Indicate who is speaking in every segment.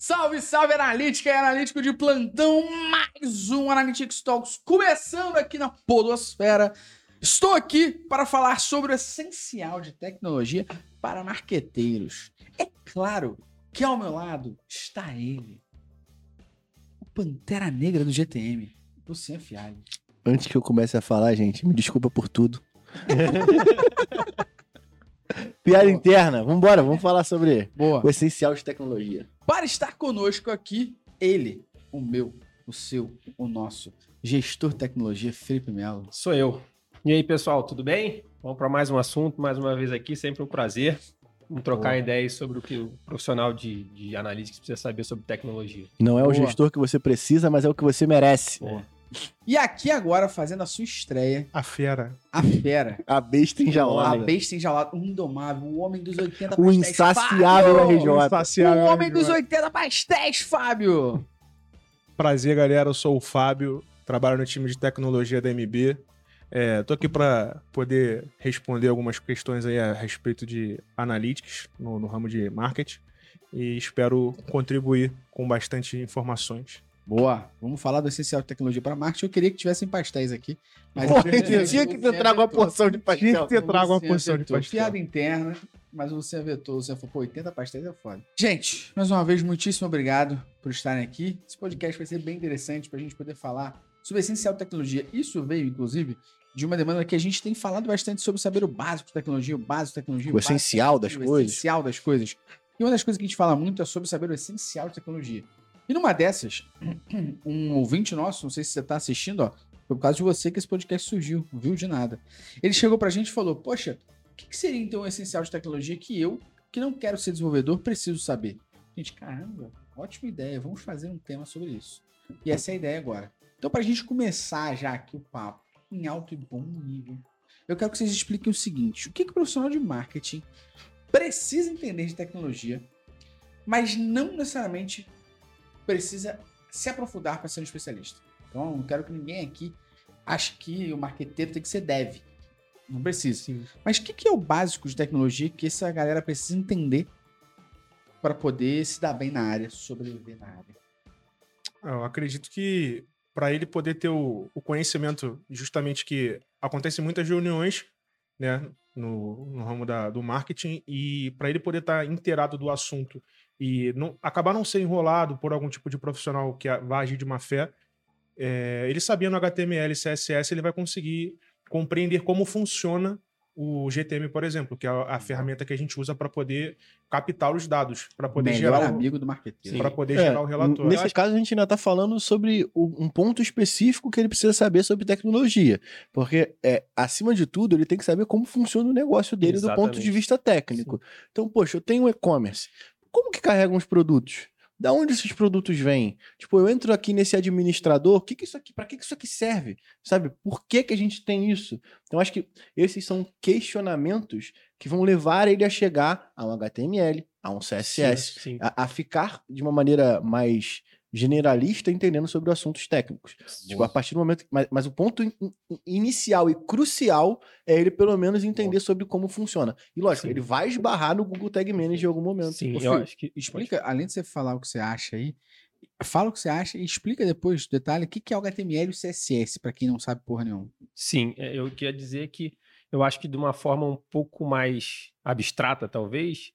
Speaker 1: Salve, salve, analítica e analítico de plantão. Mais um Analytics Talks começando aqui na Podosfera. Estou aqui para falar sobre o essencial de tecnologia para marqueteiros. É claro que ao meu lado está ele, o Pantera Negra do GTM, Luciano Fialho.
Speaker 2: Antes que eu comece a falar, gente, me desculpa por tudo. Piada
Speaker 1: Boa.
Speaker 2: interna, vambora, vamos falar sobre
Speaker 1: Boa.
Speaker 2: o essencial de tecnologia.
Speaker 1: Para estar conosco aqui, ele, o meu, o seu, o nosso, gestor de tecnologia, Felipe Melo.
Speaker 3: Sou eu. E aí, pessoal, tudo bem? Vamos para mais um assunto, mais uma vez aqui, sempre um prazer. Vamos trocar
Speaker 1: Boa.
Speaker 3: ideias sobre o que o profissional de, de analytics precisa saber sobre tecnologia.
Speaker 2: Não é o
Speaker 1: Boa.
Speaker 2: gestor que você precisa, mas é o que você merece.
Speaker 1: Boa. E aqui agora, fazendo a sua estreia,
Speaker 4: A fera.
Speaker 1: a fera,
Speaker 2: A besta
Speaker 1: a
Speaker 2: enjaulada.
Speaker 1: besta enjaulada, o indomável, o homem dos 80
Speaker 2: O
Speaker 1: pastéis,
Speaker 2: insaciável
Speaker 1: Fábio!
Speaker 2: RJ.
Speaker 1: O
Speaker 4: Insaciável
Speaker 1: homem
Speaker 4: RJ.
Speaker 1: dos 80 pastéis, Fábio!
Speaker 4: Prazer, galera. Eu sou o Fábio, trabalho no time de tecnologia da MB. É, tô aqui para poder responder algumas questões aí a respeito de analytics no, no ramo de marketing e espero contribuir com bastante informações.
Speaker 1: Boa, vamos falar do essencial de tecnologia para marketing. Eu queria que tivessem pastéis aqui. Mas
Speaker 2: Pô,
Speaker 1: infelizmente,
Speaker 2: tinha que
Speaker 1: o
Speaker 2: ter trago uma porção de
Speaker 4: Tinha
Speaker 2: pastel.
Speaker 4: que ter trago uma porção de pastel.
Speaker 1: Piada interna, mas o Luciano vetou. O Luciano falou, pô, 80 pastéis é foda. Gente, mais uma vez, muitíssimo obrigado por estarem aqui. Esse podcast vai ser bem interessante pra gente poder falar sobre o essencial de tecnologia. Isso veio, inclusive, de uma demanda que a gente tem falado bastante sobre saber o básico de tecnologia, o básico de tecnologia,
Speaker 2: O
Speaker 1: de
Speaker 2: essencial das
Speaker 1: o
Speaker 2: coisas.
Speaker 1: essencial das coisas. E uma das coisas que a gente fala muito é sobre saber o essencial de tecnologia. E numa dessas, um ouvinte nosso, não sei se você tá assistindo, ó, foi por causa de você que esse podcast surgiu, viu de nada. Ele chegou pra gente e falou: Poxa, o que, que seria então o essencial de tecnologia que eu, que não quero ser desenvolvedor, preciso saber? Gente, caramba, ótima ideia, vamos fazer um tema sobre isso. E essa é a ideia agora. Então, pra gente começar já aqui o papo em alto e bom nível, eu quero que vocês expliquem o seguinte: o que, que o profissional de marketing precisa entender de tecnologia, mas não necessariamente precisa se aprofundar para ser um especialista. Então, eu não quero que ninguém aqui ache que o marqueteiro tem que ser dev. Não precisa.
Speaker 4: Sim.
Speaker 1: Mas o que, que é o básico de tecnologia que essa galera precisa entender para poder se dar bem na área, sobreviver na área?
Speaker 4: Eu acredito que para ele poder ter o, o conhecimento, justamente que acontecem muitas reuniões, né, no, no ramo da- do marketing, e para ele poder estar inteirado do assunto e não, acabar não ser enrolado por algum tipo de profissional que vai agir de má fé, é, ele sabendo HTML e CSS, ele vai conseguir compreender como funciona o GTM, por exemplo, que é a, a ferramenta que a gente usa para poder captar os dados, para poder
Speaker 1: Melhor
Speaker 4: gerar o,
Speaker 1: amigo do marqueteiro.
Speaker 4: para poder
Speaker 2: É,
Speaker 4: gerar o relatório.
Speaker 2: Nesse caso, a gente ainda está falando sobre o- um ponto específico que ele precisa saber sobre tecnologia. Porque, é, acima de tudo, ele tem que saber como funciona o negócio dele do ponto de
Speaker 3: Exatamente.
Speaker 2: vista técnico. Então, poxa, eu tenho um e-commerce. Como que carregam os produtos? Da onde esses produtos vêm? Tipo, eu entro aqui nesse administrador, que que isso aqui, para que que isso aqui serve? Sabe? Por que que a gente tem isso? Então, acho que esses são questionamentos que vão levar ele a chegar a um HTML, a um CSS,
Speaker 3: Sim.
Speaker 2: a, a ficar de uma maneira mais generalista entendendo sobre assuntos técnicos. Tipo, a partir do momento. Mas, mas o ponto in- in- inicial e crucial é ele, pelo menos, entender sobre como funciona. E lógico,
Speaker 3: Sim.
Speaker 2: ele vai esbarrar no Google Tag Manager em algum momento.
Speaker 3: Sim,
Speaker 1: Ô,
Speaker 3: eu acho que.
Speaker 1: Explica, além de você falar o que você acha aí, fala o que você acha e explica depois, detalhe, o que, que é o HTML e o CSS, para quem não sabe porra nenhuma.
Speaker 3: Sim, é, eu queria dizer que eu acho que de uma forma um pouco mais abstrata, talvez,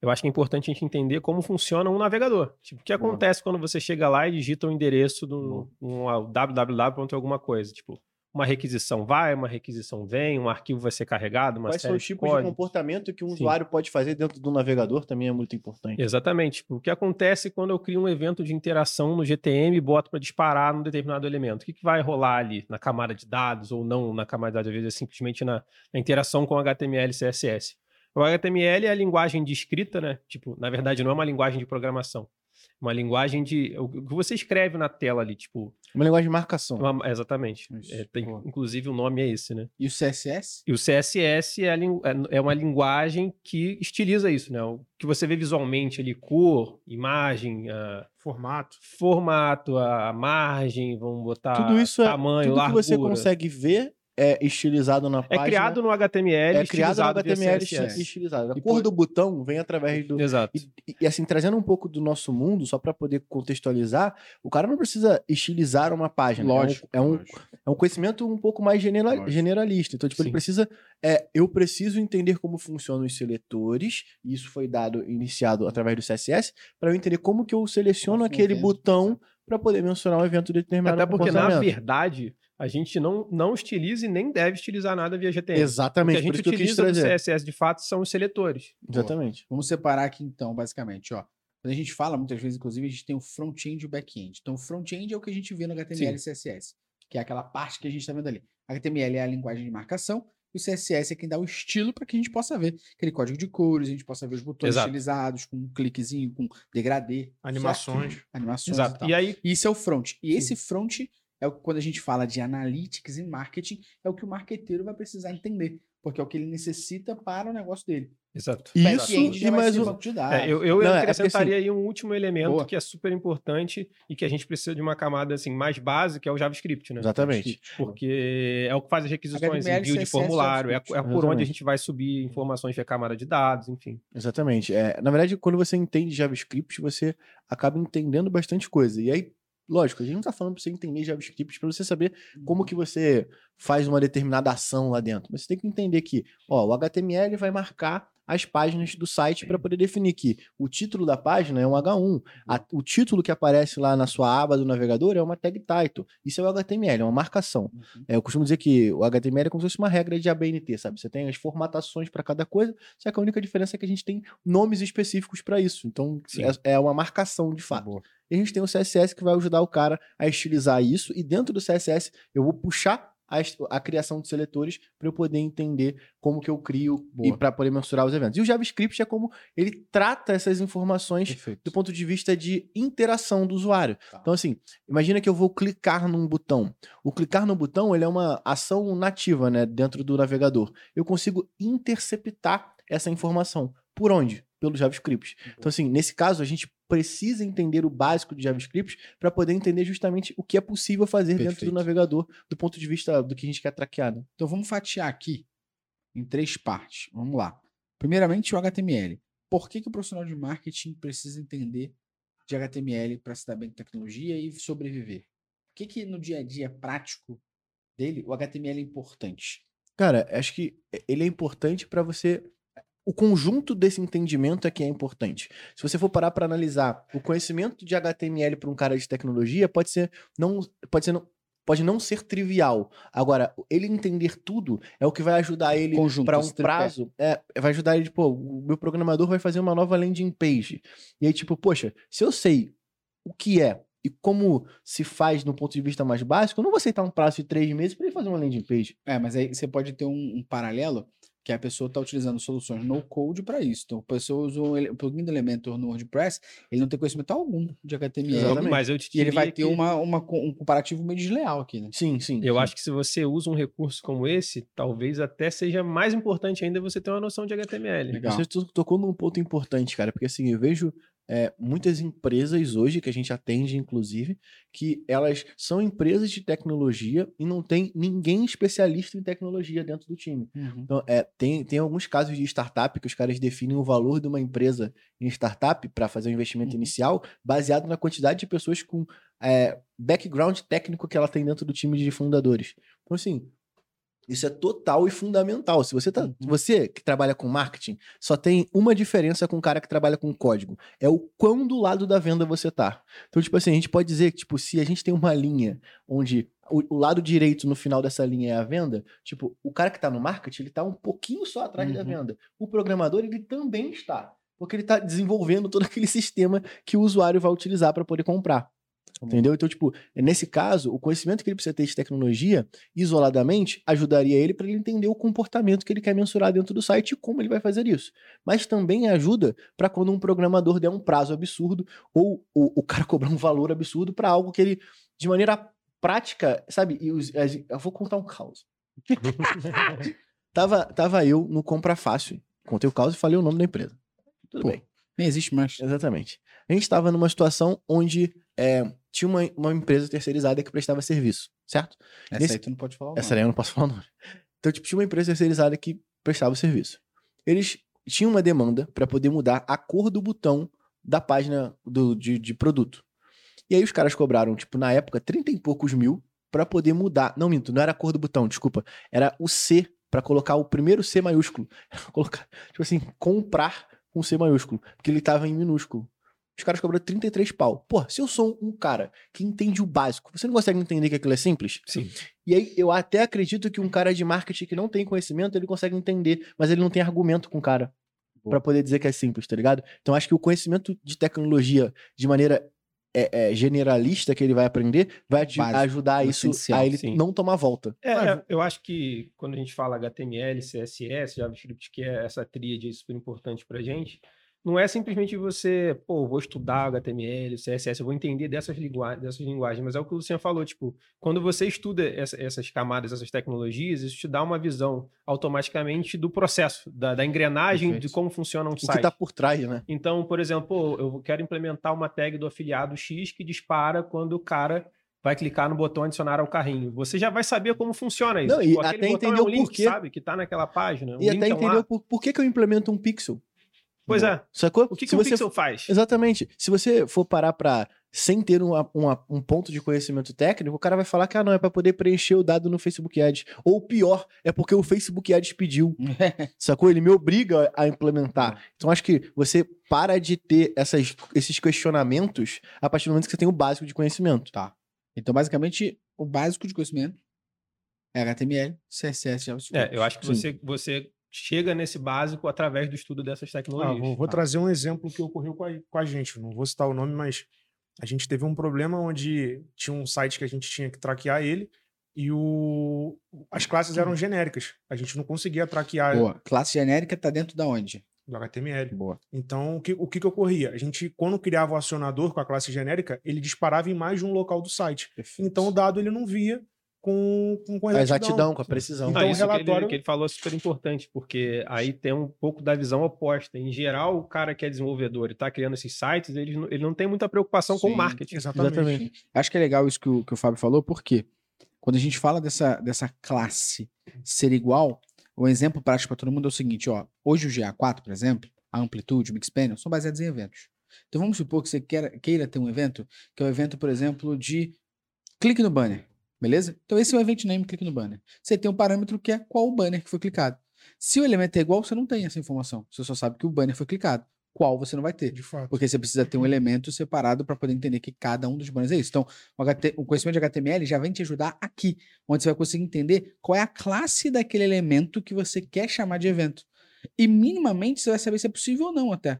Speaker 3: eu acho que é importante a gente entender como funciona um navegador. Tipo, o que acontece quando você chega lá e digita o endereço do um, ah, www. alguma coisa. Tipo, uma requisição vai, uma requisição vem, um arquivo vai ser carregado, uma
Speaker 2: Quais são
Speaker 3: série
Speaker 2: os
Speaker 3: de
Speaker 2: tipos de
Speaker 3: códigos.
Speaker 2: comportamento que um
Speaker 3: Sim.
Speaker 2: usuário pode fazer dentro do navegador também é muito importante.
Speaker 3: Exatamente. Tipo, o que acontece quando eu crio um evento de interação no GTM e boto para disparar num determinado elemento? O que, que vai rolar ali na camada de dados ou não na camada de dados? Às vezes é simplesmente na, na interação com HTML e CSS. O HTML é a linguagem de escrita, né? Tipo, na verdade, não é uma linguagem de programação. É Uma linguagem de. O que você escreve na tela ali, tipo.
Speaker 2: Uma linguagem de marcação.
Speaker 3: uma- exatamente. É, tem- inclusive, o nome é esse, né?
Speaker 1: E o CSS?
Speaker 3: E o CSS é, a é- é uma linguagem que estiliza isso, né? O que você vê visualmente ali, cor, imagem, ah,
Speaker 4: Formato.
Speaker 3: formato, a margem, vamos botar
Speaker 2: tudo isso é
Speaker 3: tamanho,
Speaker 2: tudo que
Speaker 3: largura.
Speaker 2: você consegue ver é estilizado na
Speaker 3: É
Speaker 2: página.
Speaker 3: criado no HTML,
Speaker 2: é criado no HTML
Speaker 3: CSS.
Speaker 2: estilizado. A
Speaker 1: E
Speaker 2: cor
Speaker 1: por-
Speaker 2: do botão vem através do.
Speaker 3: Exato.
Speaker 2: E, e, assim, trazendo um pouco do nosso mundo, só para poder contextualizar, o cara não precisa estilizar uma página.
Speaker 1: Lógico.
Speaker 2: É um, é um,
Speaker 1: lógico.
Speaker 2: é um conhecimento um pouco mais genera- generalista. Então, tipo, ele
Speaker 3: Sim.
Speaker 2: precisa. É, eu preciso entender como funcionam os seletores, e isso foi dado, iniciado através do CSS, para eu entender como que eu seleciono
Speaker 1: Nossa,
Speaker 2: aquele
Speaker 1: evento,
Speaker 2: botão para poder mensurar um evento determinado.
Speaker 3: Até porque, na verdade, a gente não, não estiliza e nem deve estilizar nada via GTM. O
Speaker 2: Exatamente,
Speaker 3: que a gente
Speaker 2: isso que
Speaker 3: utiliza do. CSS de fato são os seletores.
Speaker 2: Exatamente.
Speaker 1: Vamos separar aqui então, basicamente, ó. Quando a gente fala, muitas vezes, inclusive, a gente tem o front-end e o back-end. Então, o front-end é o que a gente vê no HTML e CSS, que é aquela parte que a gente está vendo ali. HTML é a linguagem de marcação, e o CSS é quem dá o estilo para que a gente possa ver aquele código de cores, a gente possa ver os botões
Speaker 3: Exato.
Speaker 1: estilizados, com um cliquezinho, com degradê.
Speaker 4: Animações.
Speaker 1: certo? Animações.
Speaker 3: Exato.
Speaker 1: tal.
Speaker 3: E aí,
Speaker 1: Isso é o front. E esse front é o que quando a gente fala de analytics e marketing, é o que o marqueteiro vai precisar entender, porque é o que ele necessita para o negócio dele.
Speaker 3: exato.
Speaker 2: Isso e mais um.
Speaker 1: de.
Speaker 3: É, eu, eu
Speaker 2: Não, é porque,
Speaker 3: acrescentaria aí um último elemento
Speaker 1: Boa.
Speaker 3: que é super importante e que a gente precisa de uma camada assim mais básica, que é o JavaScript, né?
Speaker 2: Exatamente.
Speaker 3: Porque é o que faz as requisições,
Speaker 1: HTML,
Speaker 3: envio de
Speaker 1: CSS,
Speaker 3: formulário, é, é por onde a gente vai subir informações via camada de dados, enfim.
Speaker 2: Exatamente. É, na verdade, quando você entende JavaScript, você acaba entendendo bastante coisa. E aí, lógico, a gente não tá falando pra você entender JavaScript para você saber como que você faz uma determinada ação lá dentro. Mas você tem que entender que, ó, o HTML vai marcar as páginas do site para poder definir que o título da página é um H1. A- o título que aparece lá na sua aba do navegador é uma tag title. Isso é o HTML, é uma marcação.
Speaker 1: Uhum.
Speaker 2: É, eu costumo dizer que o HTML é como se fosse uma regra de ABNT, sabe? Você tem as formatações para cada coisa, só que a única diferença é que a gente tem nomes específicos para isso. Então, é, é uma marcação de fato. E a gente tem o CSS que vai ajudar o cara a estilizar isso, e dentro do CSS eu vou puxar a, a criação de seletores para eu poder entender como que eu crio e
Speaker 1: Boa.
Speaker 2: para poder mensurar os eventos. E o JavaScript é como ele trata essas informações
Speaker 1: Perfeito.
Speaker 2: do ponto de vista de interação do usuário.
Speaker 1: Tá.
Speaker 2: Então, assim, imagina que eu vou clicar num botão. O clicar no botão ele é uma ação nativa né, dentro do navegador. Eu consigo interceptar essa informação. Por onde? Pelo JavaScript. Então, assim, nesse caso, a gente precisa entender o básico de JavaScript para poder entender justamente o que é possível fazer dentro
Speaker 1: Perfeito.
Speaker 2: do navegador do ponto de vista do que a gente quer traquear. Né?
Speaker 1: Então vamos fatiar aqui em três partes. Vamos lá. Primeiramente, o HTML. Por que, que o profissional de marketing precisa entender de HTML para se dar bem com tecnologia e sobreviver? Por que, que no dia a dia prático dele o HTML é importante?
Speaker 2: Cara, acho que ele é importante para você. O conjunto desse entendimento é que é importante. Se você for parar para analisar o conhecimento de HTML para um cara de tecnologia, pode ser não, pode ser não, pode não ser trivial. Agora, ele entender tudo é o que vai ajudar ele para um
Speaker 1: tripé.
Speaker 2: prazo. É, vai ajudar ele, pô, o meu programador vai fazer uma nova landing page. E aí, tipo, poxa, se eu sei o que é e como se faz no ponto de vista mais básico, eu não vou aceitar um prazo de três meses para ele fazer uma landing page.
Speaker 1: É, mas aí você pode ter um, um paralelo que a pessoa está utilizando soluções no code para isso. Então, a pessoa usa um um plugin do Elementor no WordPress, ele não tem conhecimento algum de HTML.
Speaker 2: Exatamente.
Speaker 3: Mas eu te
Speaker 1: E ele vai ter
Speaker 3: que
Speaker 1: uma, uma um comparativo meio desleal aqui, né?
Speaker 2: Sim, sim.
Speaker 3: Eu
Speaker 2: sim.
Speaker 3: acho que se você usa um recurso como esse, talvez até seja mais importante ainda você ter uma noção de HTML.
Speaker 1: Legal.
Speaker 2: Você to- tocou num ponto importante, cara, porque assim, eu vejo é, muitas empresas hoje, que a gente atende, inclusive, que elas são empresas de tecnologia e não tem ninguém especialista em tecnologia dentro do time. Então, é, tem, tem alguns casos de startup que os caras definem o valor de uma empresa em startup para fazer o investimimento
Speaker 1: Uhum.
Speaker 2: inicial baseado na quantidade de pessoas com é, background técnico que ela tem dentro do time de fundadores. Então, assim, isso é total e fundamental. Se você, tá,
Speaker 1: Uhum.
Speaker 2: você que trabalha com marketing, só tem uma diferença com o cara que trabalha com código. É o quão do lado da venda você tá. Então, tipo assim, a gente pode dizer que, tipo, se a gente tem uma linha onde o, o lado direito no final dessa linha é a venda, tipo, o cara que tá no marketing, ele tá um pouquinho só atrás da
Speaker 1: Uhum.
Speaker 2: venda. O programador, ele também está. Porque ele tá desenvolvendo todo aquele sistema que o usuário vai utilizar para poder comprar. Entendeu? Então, tipo, nesse caso, o conhecimento que ele precisa ter de tecnologia, isoladamente, ajudaria ele para ele entender o comportamento que ele quer mensurar dentro do site e como ele vai fazer isso. Mas também ajuda para quando um programador der um prazo absurdo ou o, o cara cobrar um valor absurdo para algo que ele, de maneira prática, sabe? E as- eu vou contar um caos. tava, tava eu no Compra Fácil, contei o caos e falei o nome da empresa. Tudo
Speaker 1: Pô.
Speaker 2: bem.
Speaker 1: Nem existe mais.
Speaker 2: Exatamente. A gente estava numa situação onde é, tinha uma, uma empresa terceirizada que prestava serviço, certo?
Speaker 1: Essa
Speaker 2: Nesse-
Speaker 1: aí tu não pode falar
Speaker 2: Essa daí eu não posso falar o nome. Então, tipo, tinha uma empresa terceirizada que prestava o serviço. Eles tinham uma demanda para poder mudar a cor do botão da página do, de, de produto. E aí os caras cobraram, tipo, na época, 30 e poucos mil para poder mudar. Não, minto, não era a cor do botão, desculpa. Era o C, para colocar o primeiro C maiúsculo. colocar, tipo assim, comprar com C maiúsculo, porque ele tava em minúsculo. Os caras cobraram 33 pau. Pô, se eu sou um cara que entende o básico, você não consegue entender que aquilo é simples?
Speaker 3: Sim.
Speaker 2: E aí eu até acredito que um cara de marketing que não tem conhecimento, ele consegue entender, mas ele não tem argumento com o cara
Speaker 1: Boa.
Speaker 2: pra poder dizer que é simples, tá ligado? Então acho que o conhecimento de tecnologia de maneira é, é, generalista que ele vai aprender vai
Speaker 1: Básico,
Speaker 2: ajudar isso a ele
Speaker 3: sim.
Speaker 2: não tomar volta.
Speaker 3: É,
Speaker 4: Ah,
Speaker 3: é, eu acho que quando a gente fala HTML, CSS, JavaScript, que é essa tríade super importante pra gente, não é simplesmente você, pô, vou estudar HTML, CSS, eu vou entender dessas, lingua dessas linguagens, mas é o que o Luciano falou, tipo, quando você estuda essa- essas camadas, essas tecnologias, isso te dá uma visão automaticamente do processo, da, da engrenagem, de
Speaker 1: Perfeito.
Speaker 3: como funciona um
Speaker 2: O que
Speaker 3: site.
Speaker 2: tá por trás, né?
Speaker 3: Então, por exemplo, pô, eu quero implementar uma tag do afiliado X que dispara quando o cara vai clicar no botão adicionar ao carrinho. Você já vai saber como funciona isso.
Speaker 2: Não, e
Speaker 3: aquele
Speaker 2: até
Speaker 3: botão
Speaker 2: entender
Speaker 3: é um
Speaker 2: o
Speaker 3: link,
Speaker 2: porquê.
Speaker 3: sabe? Que tá naquela página. o
Speaker 2: E até
Speaker 3: é um
Speaker 2: entender por, por que, que eu implemento um pixel.
Speaker 3: Pois é.
Speaker 2: Sacou?
Speaker 3: O que, que
Speaker 2: Se
Speaker 3: um
Speaker 2: você
Speaker 3: pixel faz?
Speaker 2: Exatamente. Se você for parar pra. Sem ter uma- uma- um ponto de conhecimento técnico, o cara vai falar que ah, não, é pra poder preencher o dado no Facebook Ads. Ou pior, é porque o Facebook Ads pediu. Sacou? Ele me obriga a implementar. Então acho que você para de ter essas, esses questionamentos a partir do momento que você tem o básico de conhecimento.
Speaker 1: Tá. Então, basicamente, o básico de conhecimento é HTML, CSS, JavaScript.
Speaker 3: É, eu acho que
Speaker 2: Sim.
Speaker 3: você, você chega nesse básico através do estudo dessas
Speaker 4: Ah,
Speaker 3: tecnologias.
Speaker 4: vou, vou
Speaker 1: Tá.
Speaker 4: trazer um exemplo que ocorreu com a, com a gente. Não vou citar o nome, mas a gente teve um problema onde tinha um site que a gente tinha que traquear ele e o, as classes eram genéricas. A gente não conseguia traquear
Speaker 1: Boa. Classe genérica tá dentro da onde?
Speaker 4: do HTML.
Speaker 1: Boa.
Speaker 4: Então, o que, o que, que ocorria? A gente, quando criava o acionador com a classe genérica, ele disparava em mais de um local do site.
Speaker 1: Perfeito.
Speaker 4: Então, o dado ele não via com, com, com
Speaker 2: A exatidão, com a precisão.
Speaker 4: Então,
Speaker 3: Ah,
Speaker 4: o
Speaker 3: isso que, ele,
Speaker 4: relatório-
Speaker 3: que ele falou é super importante, porque aí tem um pouco da visão oposta. Em geral, o cara que é desenvolvedor e está criando esses sites, ele, não- ele não tem muita preocupação com
Speaker 1: Sim,
Speaker 3: o marketing.
Speaker 4: Exatamente.
Speaker 2: Exatamente.
Speaker 1: Acho que é legal isso que o, que o Fábio falou, porque quando a gente fala dessa, dessa classe ser igual, o exemplo prático para todo mundo é o seguinte, ó. Hoje o GA4, por exemplo, a Amplitude, o Mixpanel, são baseados em eventos. Então vamos supor que você queira, queira ter um evento, que é o evento, por exemplo, de clique no banner, beleza? Então esse é o event name clique no banner. Você tem um parâmetro que é qual o banner que foi clicado. Se o elemento é igual, você não tem essa informação. Você só sabe que o banner foi clicado. Qual você não vai ter.
Speaker 4: De fato.
Speaker 1: Porque você precisa ter um elemento separado para poder entender que cada um dos banners é isso. Então, o, HT o conhecimento de HTML já vem te ajudar aqui, onde você vai conseguir entender qual é a classe daquele elemento que você quer chamar de evento. E minimamente você vai saber se é possível ou não até,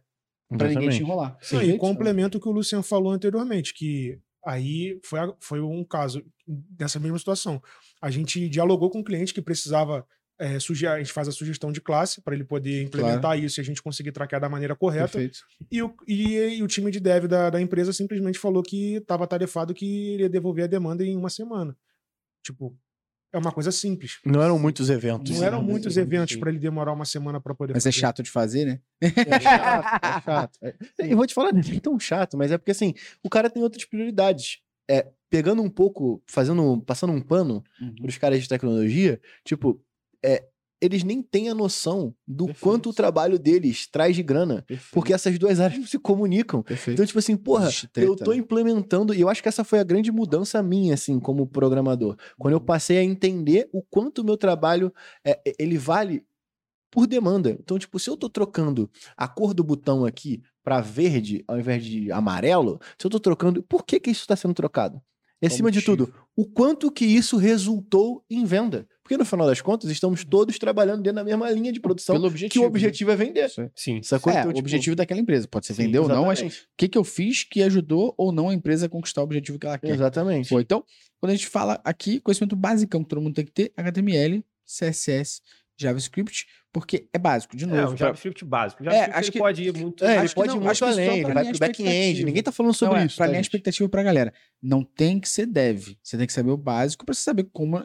Speaker 1: para ninguém te enrolar.
Speaker 4: Não, e complemento o que o Luciano falou anteriormente, que aí foi, foi um caso dessa mesma situação. A gente dialogou com o cliente que precisava é, a gente faz a sugestão de classe para ele poder implementar isso e a gente conseguir traquear da maneira correta. E o, e, e o time de dev da, da empresa simplesmente falou que estava tarefado que iria devolver a demanda em uma semana. Tipo, é uma coisa simples.
Speaker 2: Não eram muitos eventos.
Speaker 4: Não eram muitos eventos para ele demorar uma semana para poder
Speaker 1: Mas é
Speaker 4: fazer.
Speaker 1: chato de fazer, né?
Speaker 2: É chato, é chato. É- Eu vou te falar, não é tão chato, mas é porque assim, o cara tem outras prioridades. É, pegando um pouco, fazendo, passando um pano pros caras de tecnologia, tipo, é, eles nem têm a noção do
Speaker 1: Perfeito.
Speaker 2: quanto o trabalho deles traz de grana, porque essas duas áreas não se comunicam.
Speaker 1: Perfeito.
Speaker 2: Então, tipo assim, porra, eu tô
Speaker 1: né?
Speaker 2: implementando, e eu acho que essa foi a grande mudança minha, assim, como programador. Quando eu passei a entender o quanto o meu trabalho, é, é, ele vale por demanda. Então, tipo, se eu tô trocando a cor do botão aqui para verde ao invés de amarelo, se eu tô trocando, por que que isso está sendo trocado? E acima de tudo, o quanto que isso resultou em venda? Porque no final das contas, estamos todos trabalhando dentro da mesma linha de produção,
Speaker 1: Pelo
Speaker 2: que
Speaker 1: objetivo.
Speaker 2: o objetivo é vender.
Speaker 1: Aí.
Speaker 3: Sim.
Speaker 2: Sacou?
Speaker 1: É,
Speaker 2: Então,
Speaker 1: o
Speaker 2: tipo,
Speaker 1: objetivo daquela empresa. Pode ser
Speaker 2: sim,
Speaker 1: vender ou não, mas o
Speaker 2: exatamente.
Speaker 1: que, que eu fiz que ajudou ou não a empresa a conquistar o objetivo que ela quer?
Speaker 2: Exatamente.
Speaker 1: Foi. Então, quando a gente fala aqui, conhecimento basicão que todo mundo tem que ter, HTML, CSS, JavaScript, porque é básico, de
Speaker 3: É,
Speaker 1: novo.
Speaker 3: um
Speaker 1: pra-
Speaker 3: JavaScript básico. O JavaScript
Speaker 1: acho
Speaker 3: ele
Speaker 1: que-
Speaker 3: pode ir muito.
Speaker 2: É, ele
Speaker 1: Acho que
Speaker 2: pode
Speaker 1: não,
Speaker 2: ir muito
Speaker 1: acho que
Speaker 2: além,
Speaker 1: pra
Speaker 2: ele vai pro back-end. Ninguém tá falando sobre
Speaker 1: Não, é,
Speaker 2: isso.
Speaker 1: pra
Speaker 2: tá,
Speaker 1: alinhar a
Speaker 2: gente?
Speaker 1: expectativa pra galera. Não tem que ser dev. Você tem que saber o básico pra você saber como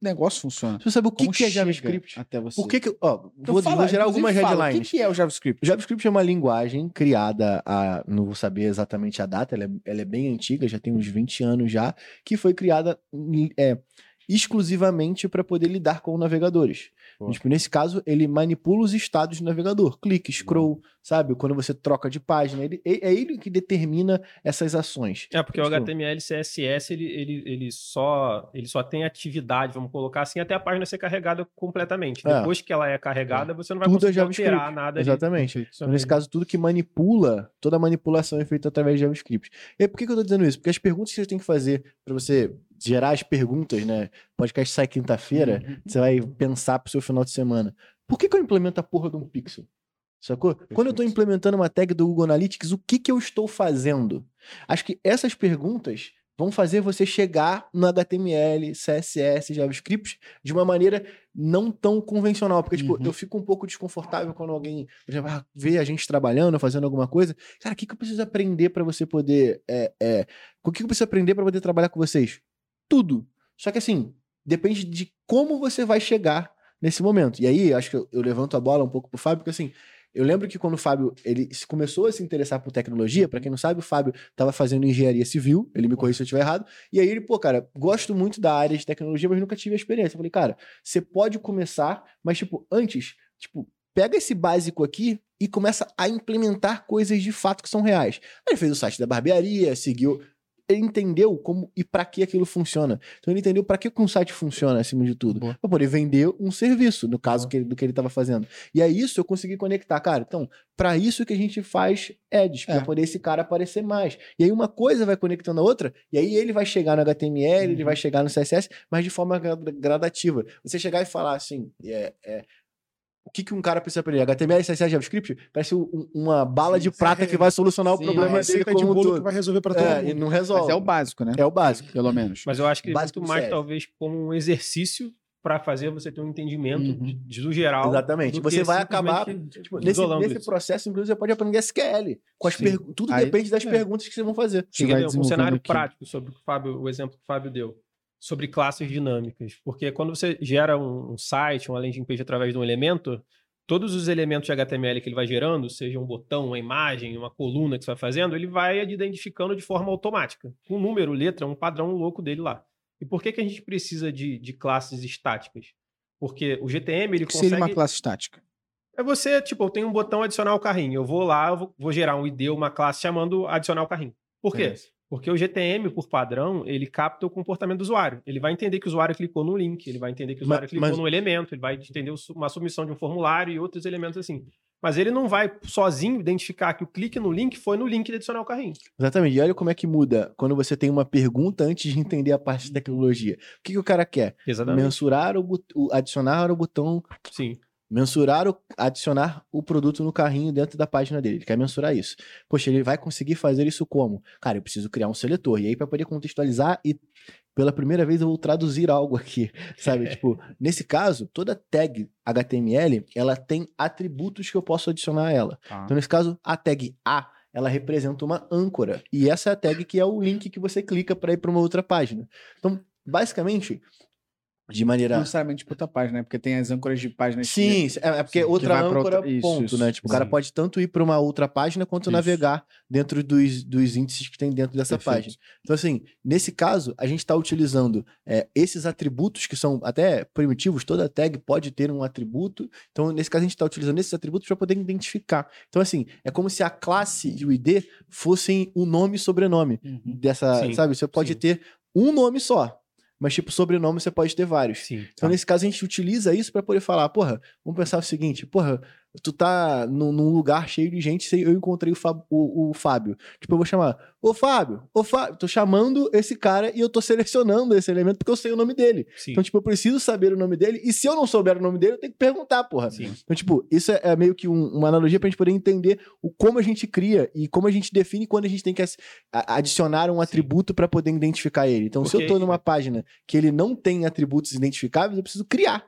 Speaker 1: negócio funciona.
Speaker 2: Você sabe o que, que é JavaScript?
Speaker 1: Até você.
Speaker 2: Por que que... Ó,
Speaker 1: Então
Speaker 2: vou,
Speaker 1: fala,
Speaker 2: vou gerar algumas
Speaker 1: fala,
Speaker 2: headlines.
Speaker 1: O que, que é o JavaScript?
Speaker 2: O JavaScript é uma linguagem criada a. Não vou saber exatamente a data, ela é, ela é bem antiga, já tem uns 20 anos já, que foi criada é, exclusivamente para poder lidar com navegadores.
Speaker 1: Boa.
Speaker 2: Tipo, nesse caso, ele manipula os estados do navegador. Clique, scroll, sabe? Quando você troca de página, ele, é é ele que determina essas ações.
Speaker 3: É, porque o
Speaker 2: Tipo,
Speaker 3: HTML CSS, ele, ele, ele, só, ele só tem atividade, vamos colocar assim, até a página ser carregada completamente.
Speaker 2: É.
Speaker 3: Depois que ela é carregada, você não vai
Speaker 2: Tudo é
Speaker 3: conseguir alterar nada.
Speaker 2: Exatamente. Então, nesse caso, tudo que manipula, toda a manipulação é feita através de JavaScript. E por que, que eu tô dizendo isso? Porque as perguntas que você tem que fazer para você gerar as perguntas, né? O podcast sai quinta-feira,
Speaker 1: Uhum.
Speaker 2: você vai pensar pro seu final de semana. Por que, que eu implemento a porra de um pixel? Sacou? Quando eu tô
Speaker 1: Perfeito.
Speaker 2: implementando uma tag do Google Analytics, o que, que eu estou fazendo? Acho que essas perguntas vão fazer você chegar no HTML, CSS, JavaScript de uma maneira não tão convencional. Porque, tipo,
Speaker 1: Uhum.
Speaker 2: eu fico um pouco desconfortável quando alguém vai ver a gente trabalhando, fazendo alguma coisa. Cara, o que, que eu preciso aprender para você poder. É, é, o que, que eu preciso aprender para poder trabalhar com vocês? Tudo. Só que assim, depende de como você vai chegar nesse momento. E aí, acho que eu, eu levanto a bola um pouco pro Fábio, porque assim, eu lembro que quando o Fábio ele começou a se interessar por tecnologia, para quem não sabe, o Fábio estava fazendo engenharia civil, ele me corrija se eu estiver errado, e aí ele, pô, cara, gosto muito da área de tecnologia, mas nunca tive a experiência. Eu falei, cara, você pode começar, mas tipo, antes, tipo, pega esse básico aqui e começa a implementar coisas de fato que são reais. Aí ele fez o site da barbearia, seguiu ele entendeu como e para que aquilo funciona. Então ele entendeu para que um site funciona acima de tudo. Para poder vender um serviço, no caso que ele- do que ele estava fazendo. E aí isso eu consegui conectar, cara. Então, para isso que a gente faz ads, para
Speaker 1: É.
Speaker 2: poder esse cara aparecer mais. E aí uma coisa vai conectando a outra, e aí ele vai chegar no HTML, ele
Speaker 1: Uhum.
Speaker 2: vai chegar no CSS, mas de forma gra- gradativa. Você chegar e falar assim, é, é, o que, que um cara precisa aprender? HTML, CSS, JavaScript? Parece um- uma bala de
Speaker 4: Sim,
Speaker 2: prata
Speaker 4: sim.
Speaker 2: que vai solucionar
Speaker 1: Sim,
Speaker 2: o problema dele
Speaker 4: receita de
Speaker 2: um
Speaker 4: bolo
Speaker 2: todo.
Speaker 4: que vai resolver pra todo
Speaker 2: É, e
Speaker 4: mundo.
Speaker 2: não
Speaker 1: Mas
Speaker 2: resolve.
Speaker 1: é o básico, né?
Speaker 2: É o básico.
Speaker 1: Pelo menos.
Speaker 3: Mas eu acho que
Speaker 2: Básico
Speaker 3: muito mais,
Speaker 2: CS.
Speaker 3: talvez, como um exercício para fazer você ter um entendimento
Speaker 1: Uhum.
Speaker 3: de- de- do geral.
Speaker 2: Exatamente.
Speaker 3: do
Speaker 2: Você vai acabar, Tipo, nesse, nesse processo, inclusive, você pode aprender SQL. Com as pergu- Tudo
Speaker 1: Aí-
Speaker 2: depende das
Speaker 1: é.
Speaker 2: perguntas que vocês vão fazer.
Speaker 1: Você vai
Speaker 3: um cenário
Speaker 1: aqui.
Speaker 3: prático sobre o Fábio, o exemplo que o Fábio deu, sobre classes dinâmicas. Porque quando você gera um, um site, uma landing page através de um elemento, todos os elementos de HTML que ele vai gerando, seja um botão, uma imagem, uma coluna que você vai fazendo, ele vai identificando de forma automática. Um número, letra, um padrão louco dele lá. E por que, que a gente precisa de, de classes estáticas? Porque o GTM ele
Speaker 1: que seria
Speaker 3: consegue...
Speaker 1: uma classe estática?
Speaker 3: É você, tipo, eu tenho um botão adicionar o carrinho. Eu vou lá, eu vou, vou gerar um ID, uma classe chamando adicionar o carrinho. Por quê?
Speaker 1: Beleza.
Speaker 3: Porque o GTM, por padrão, ele capta o comportamento do usuário. Ele vai entender que o usuário clicou no link, ele vai entender que o
Speaker 2: Mas-
Speaker 3: usuário clicou
Speaker 2: mas-
Speaker 3: no elemento, ele vai entender uma submissão de um formulário e outros elementos assim. Mas ele não vai sozinho identificar que o clique no link foi no link de adicionar o carrinho.
Speaker 2: Exatamente. E olha como é que muda quando você tem uma pergunta antes de entender a parte de tecnologia. O que, que o cara quer?
Speaker 3: Exatamente.
Speaker 2: Mensurar o- adicionar o botão
Speaker 3: Sim.
Speaker 2: Mensurar, o, adicionar o produto no carrinho dentro da página dele. Ele quer mensurar isso. Poxa, ele vai conseguir fazer isso como? Cara, eu preciso criar um seletor. E aí, para poder contextualizar e pela primeira vez eu vou traduzir algo aqui, sabe? tipo, nesse caso, toda tag HTML, ela tem atributos que eu posso adicionar a ela.
Speaker 1: Tá.
Speaker 2: Então, nesse caso, a tag A, ela representa uma âncora. E essa é a tag que é o link que você clica para ir para uma outra página. Então, basicamente, de
Speaker 1: Não
Speaker 2: maneira
Speaker 1: necessariamente por outra página, né? Porque tem as âncoras de páginas.
Speaker 2: Sim, é é porque
Speaker 1: Sim, que
Speaker 2: outra âncora
Speaker 1: outra- isso,
Speaker 2: ponto,
Speaker 1: isso,
Speaker 2: né? Tipo, o cara
Speaker 1: sim.
Speaker 2: pode tanto ir para uma outra página quanto
Speaker 1: Isso.
Speaker 2: navegar dentro dos, dos índices que tem dentro dessa
Speaker 1: Perfeito.
Speaker 2: página. Então, assim, nesse caso, a gente está utilizando é, esses atributos que são até primitivos, toda tag pode ter um atributo. Então, nesse caso, a gente está utilizando esses atributos para poder identificar. Então, assim, é como se a classe e o ID fossem o nome e sobrenome
Speaker 1: Uhum.
Speaker 2: dessa,
Speaker 3: Sim,
Speaker 2: sabe? Você pode
Speaker 3: sim.
Speaker 2: ter um nome só, mas, tipo, sobrenome você pode ter vários.
Speaker 3: Sim.
Speaker 2: Então, nesse caso, a gente utiliza isso para poder falar, porra, vamos pensar o seguinte, porra, tu tá num, num lugar cheio de gente, sei- eu encontrei o, Fábio- o- o Fábio. Tipo, eu vou chamar, ô Fábio, ô Fábio, tô chamando esse cara e eu tô selecionando esse elemento porque eu sei o nome dele.
Speaker 3: Sim.
Speaker 2: Então, tipo, eu preciso saber o nome dele, e se eu não souber o nome dele, eu tenho que perguntar, porra.
Speaker 3: Sim.
Speaker 2: Então, tipo, isso é, é meio que um- uma analogia pra gente poder entender o como a gente cria e como a gente define quando a gente tem que adicionar um atributo pra poder identificar ele. Então, se eu
Speaker 3: Porque-
Speaker 2: tô numa página que ele não tem atributos identificáveis, eu preciso criar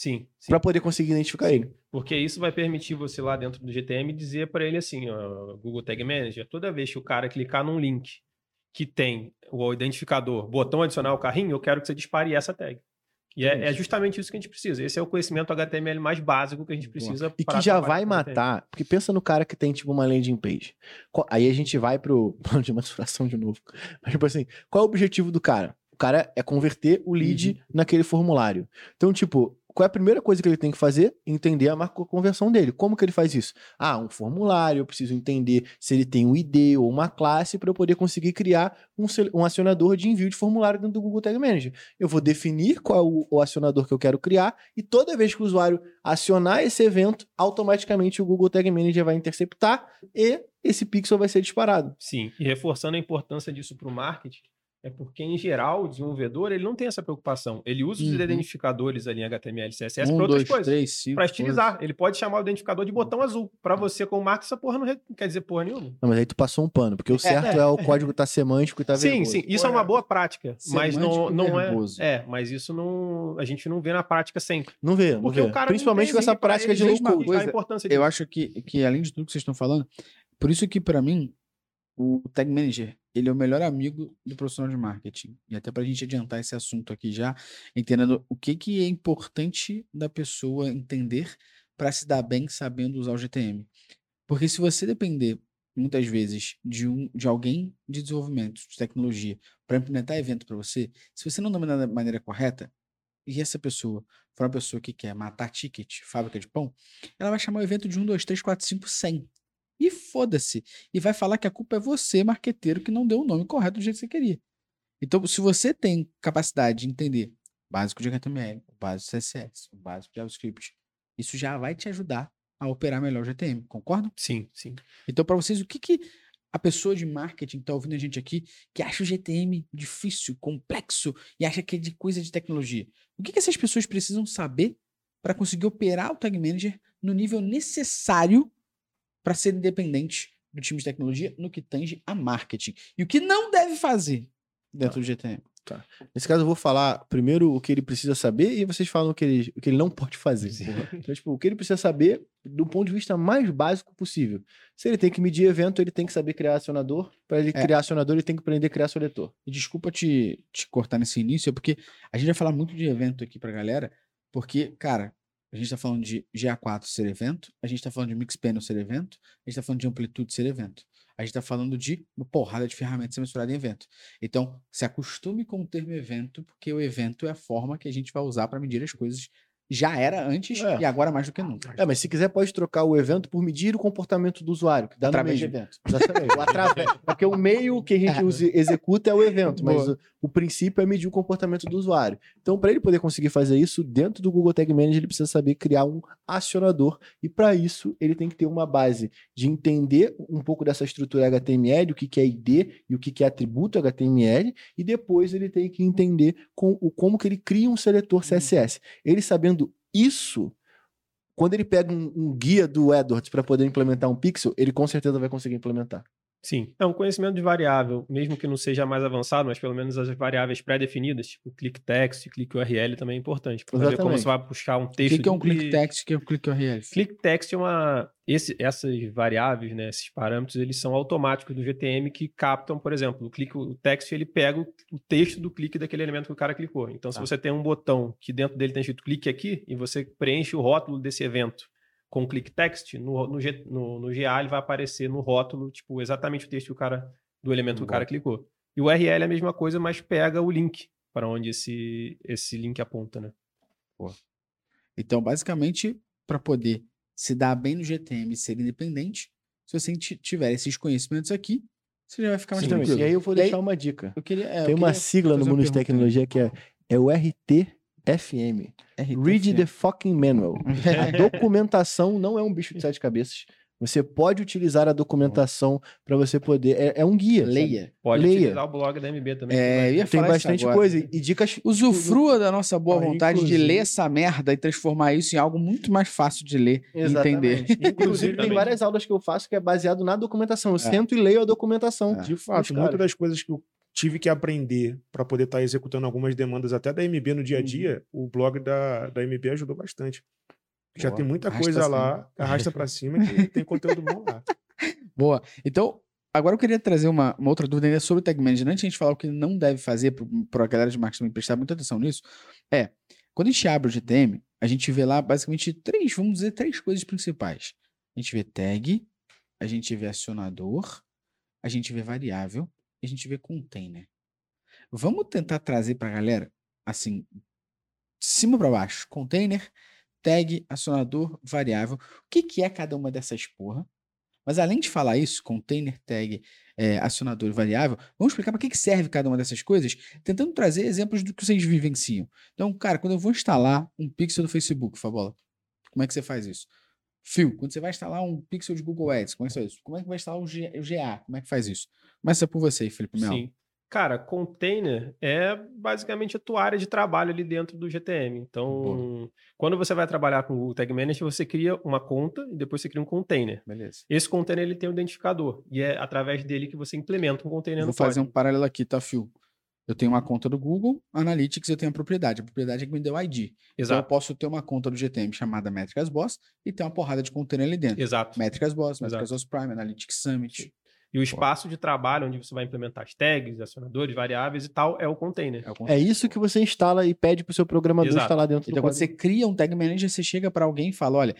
Speaker 3: Sim. sim.
Speaker 2: pra poder conseguir identificar
Speaker 3: Sim.
Speaker 2: ele.
Speaker 3: Porque isso vai permitir você lá dentro do GTM dizer para ele assim, ó, Google Tag Manager, toda vez que o cara clicar num link que tem o identificador, botão adicionar o carrinho, eu quero que você dispare essa tag. E é, é justamente isso que a gente precisa. Esse é o conhecimento HTML mais básico que a gente precisa.
Speaker 2: E que já vai
Speaker 3: HTML.
Speaker 2: matar. Porque pensa no cara que tem, tipo, uma landing page. Aí a gente vai pro plano de maturação de novo. Mas, tipo assim, qual é o objetivo do cara? O cara é converter o lead
Speaker 3: Uhum.
Speaker 2: naquele formulário. Então, tipo, qual é a primeira coisa que ele tem que fazer? Entender a marca conversão dele. Como que ele faz isso? Ah, um formulário, eu preciso entender se ele tem um ID ou uma classe para eu poder conseguir criar um, um acionador de envio de formulário dentro do Google Tag Manager. Eu vou definir qual é o, o acionador que eu quero criar e toda vez que o usuário acionar esse evento, automaticamente o Google Tag Manager vai interceptar e esse pixel vai ser disparado.
Speaker 3: Sim, e reforçando a importância disso para o marketing, é porque, em geral, o desenvolvedor ele não tem essa preocupação. Ele usa os
Speaker 1: Uhum.
Speaker 3: identificadores ali em HTML e CSS
Speaker 1: um,
Speaker 3: para outras
Speaker 1: dois,
Speaker 3: coisas. Para estilizar. Ele pode chamar o identificador de botão azul. Para você, como marketing, essa porra não re- não quer dizer porra nenhuma.
Speaker 2: Não, mas aí tu passou um pano, porque o certo é, o código tá semântico e tá
Speaker 3: sim,
Speaker 2: verboso.
Speaker 3: sim. Isso é uma boa prática. Mas não,
Speaker 1: Semântico
Speaker 3: não é. É, mas isso não. A gente não vê na prática sempre.
Speaker 2: Não vê, não
Speaker 3: Porque
Speaker 2: vê.
Speaker 3: o cara.
Speaker 2: Principalmente com essa prática de low
Speaker 1: mesma
Speaker 2: code.
Speaker 1: coisa,
Speaker 3: A importância
Speaker 1: Eu acho que, que, além de tudo que vocês estão falando, por isso que, pra mim, o Tag Manager, ele é o melhor amigo do profissional de marketing. E até pra gente adiantar esse assunto aqui já, entendendo o que, que é importante da pessoa entender para se dar bem sabendo usar o GTM. Porque se você depender, muitas vezes, de, um, de alguém de desenvolvimento, de tecnologia, para implementar evento para você, se você não dominar da maneira correta, e essa pessoa for uma pessoa que quer matar ticket, fábrica de pão, ela vai chamar o evento de 1, 2, 3, 4, 5, 100. E foda-se. E vai falar que a culpa é você, marqueteiro, que não deu o nome correto do jeito que você queria. Então, se você tem capacidade de entender o básico de HTML, o básico de CSS, o básico de JavaScript, isso já vai te ajudar a operar melhor o GTM, concorda?
Speaker 3: Sim, sim.
Speaker 1: Então, para vocês, o que, que a pessoa de marketing que está ouvindo a gente aqui, que acha o GTM difícil, complexo e acha que é de coisa de tecnologia, o que, que essas pessoas precisam saber para conseguir operar o Tag Manager no nível necessário para ser independente do time de tecnologia no que tange a marketing? E o que não deve fazer dentro do GTM?
Speaker 2: Nesse caso, eu vou falar primeiro o que ele precisa saber e vocês falam o que ele, o que ele não pode fazer. Então, tipo, o que ele precisa saber do ponto de vista mais básico possível. Se ele tem que medir evento, ele tem que saber criar acionador. Para ele
Speaker 1: É.
Speaker 2: criar acionador, ele tem que aprender a criar seletor.
Speaker 1: E desculpa te, te cortar nesse início, é porque a gente vai falar muito de evento aqui pra galera, porque, cara, a gente tá falando de GA4 ser evento, a gente tá falando de Mixpanel ser evento, a gente tá falando de amplitude ser evento. A gente tá falando de uma porrada de ferramentas ser misturada em evento. Então, se acostume com o termo evento, porque o evento é a forma que a gente vai usar para medir as coisas. Já era antes
Speaker 2: É.
Speaker 1: e agora mais do que nunca.
Speaker 2: É, mas se quiser, pode trocar o evento por medir o comportamento do usuário, que dá
Speaker 1: Através de evento.
Speaker 2: Exatamente. O através. Porque o meio que a gente usa- executa é o evento, mas o, o princípio é medir o comportamento do usuário. Então, para ele poder conseguir fazer isso, dentro do Google Tag Manager, ele precisa saber criar um acionador. E para isso, ele tem que ter uma base de entender um pouco dessa estrutura HTML, o que, que é ID e o que, que é atributo HTML, e depois ele tem que entender com, o, como que ele cria um seletor CSS. Ele sabendo isso, quando ele pega um, um guia do Edwards para poder implementar um pixel, ele com certeza vai conseguir implementar.
Speaker 3: Sim. É um conhecimento de variável, mesmo que não seja mais avançado, mas pelo menos as variáveis pré-definidas, tipo click text, click URL também é importante. Para saber como você vai puxar um
Speaker 1: O
Speaker 3: texto.
Speaker 1: que, que é um
Speaker 3: de-
Speaker 1: click text? O que é um click URL?
Speaker 3: Click text é uma. Esse, essas variáveis, né, esses parâmetros, eles são automáticos do GTM que captam, por exemplo, o clique, o text ele pega o, o texto do clique daquele elemento que o cara clicou. Então, se
Speaker 1: Tá.
Speaker 3: você tem um botão que dentro dele tem escrito clique aqui e você preenche o rótulo desse evento com click text, no, no, G- no, no GA ele vai aparecer no rótulo, tipo, exatamente o texto que o cara, do elemento que o cara clicou. E o URL é a mesma coisa, mas pega o link para onde esse, esse link aponta, né?
Speaker 1: Então, basicamente, para poder se dar bem no GTM e ser independente, se você ti- tiver esses conhecimentos aqui, você já vai ficar mais
Speaker 2: Exatamente.
Speaker 1: tranquilo.
Speaker 2: E aí eu vou
Speaker 1: E aí-
Speaker 2: deixar uma dica.
Speaker 1: Eu queria, é, eu
Speaker 2: Tem uma sigla no mundo de tecnologia que é, é o RTFM. Read the fucking manual. A documentação não é um bicho de sete cabeças. Você pode utilizar a documentação para você poder. É, é um guia. sabe?
Speaker 1: Leia.
Speaker 3: Pode
Speaker 2: Leia.
Speaker 3: utilizar o blog da MB também.
Speaker 1: É,
Speaker 2: Tem bastante
Speaker 1: agora.
Speaker 2: coisa e, e dicas.
Speaker 1: Usufrua da nossa boa
Speaker 2: Ah,
Speaker 1: vontade de
Speaker 2: inclusive-
Speaker 1: ler essa merda e transformar isso em algo muito mais fácil de ler e entender.
Speaker 2: Exatamente. Inclusive, tem várias aulas que eu faço que é baseado na documentação. Eu
Speaker 1: É.
Speaker 2: sento e leio a documentação.
Speaker 1: É.
Speaker 4: De fato, muitas das coisas que eu tive que aprender para poder estar executando algumas demandas até da MB no dia a dia, o blog da, da MB ajudou bastante. Já
Speaker 1: Boa.
Speaker 4: tem muita
Speaker 1: Arrasta
Speaker 4: coisa lá, arrasta para cima que tem conteúdo bom lá.
Speaker 1: Boa. Então, agora eu queria trazer uma, uma outra dúvida ainda sobre o Tag Manager. Antes de a gente falar o que não deve fazer para a galera de marketing prestar muita atenção nisso, é, Quando a gente abre o GTM, a gente vê lá basicamente três, vamos dizer, três coisas principais. A gente vê tag, a gente vê acionador, a gente vê variável a gente vê container. Vamos tentar trazer para a galera, assim, de cima para baixo, container, tag, acionador, variável. O que, que é cada uma dessas porra? Mas além de falar isso, container, tag, é, acionador variável, vamos explicar para que, que serve cada uma dessas coisas, tentando trazer exemplos do que vocês vivenciam. Então, cara, quando eu vou instalar um pixel do Facebook, Fabola, como é que você faz isso? Fio, quando você vai instalar um pixel de Google Ads, como é que faz isso? Como é que vai instalar o, G, o GA? Como é que faz isso? Começa por você, Felipe Mel. Sim.
Speaker 3: Cara, container é basicamente a tua área de trabalho ali dentro do GTM. Então, Boa. quando você vai trabalhar com o Tag Manager, você cria uma conta e depois você cria um container.
Speaker 1: Beleza.
Speaker 3: Esse container ele tem um identificador e é através dele que você implementa um container
Speaker 1: Vou fazer código. um paralelo aqui, tá, Phil? Eu tenho uma conta do Google Analytics, eu tenho a propriedade. A propriedade é que me deu ID. Exato. Então eu posso ter uma conta do GTM chamada Métricas Boss e ter uma porrada de container ali dentro.
Speaker 3: Exato.
Speaker 1: Métricas Boss, Métricas Boss Prime, Analytics Summit.
Speaker 3: E o espaço de trabalho onde você vai implementar as tags, acionadores, variáveis e tal, é o container.
Speaker 2: É,
Speaker 3: o container.
Speaker 2: é isso que você instala e pede para o seu programador Exato. instalar dentro
Speaker 1: então, do Então, quando você cria um tag manager, você chega para alguém e fala: olha,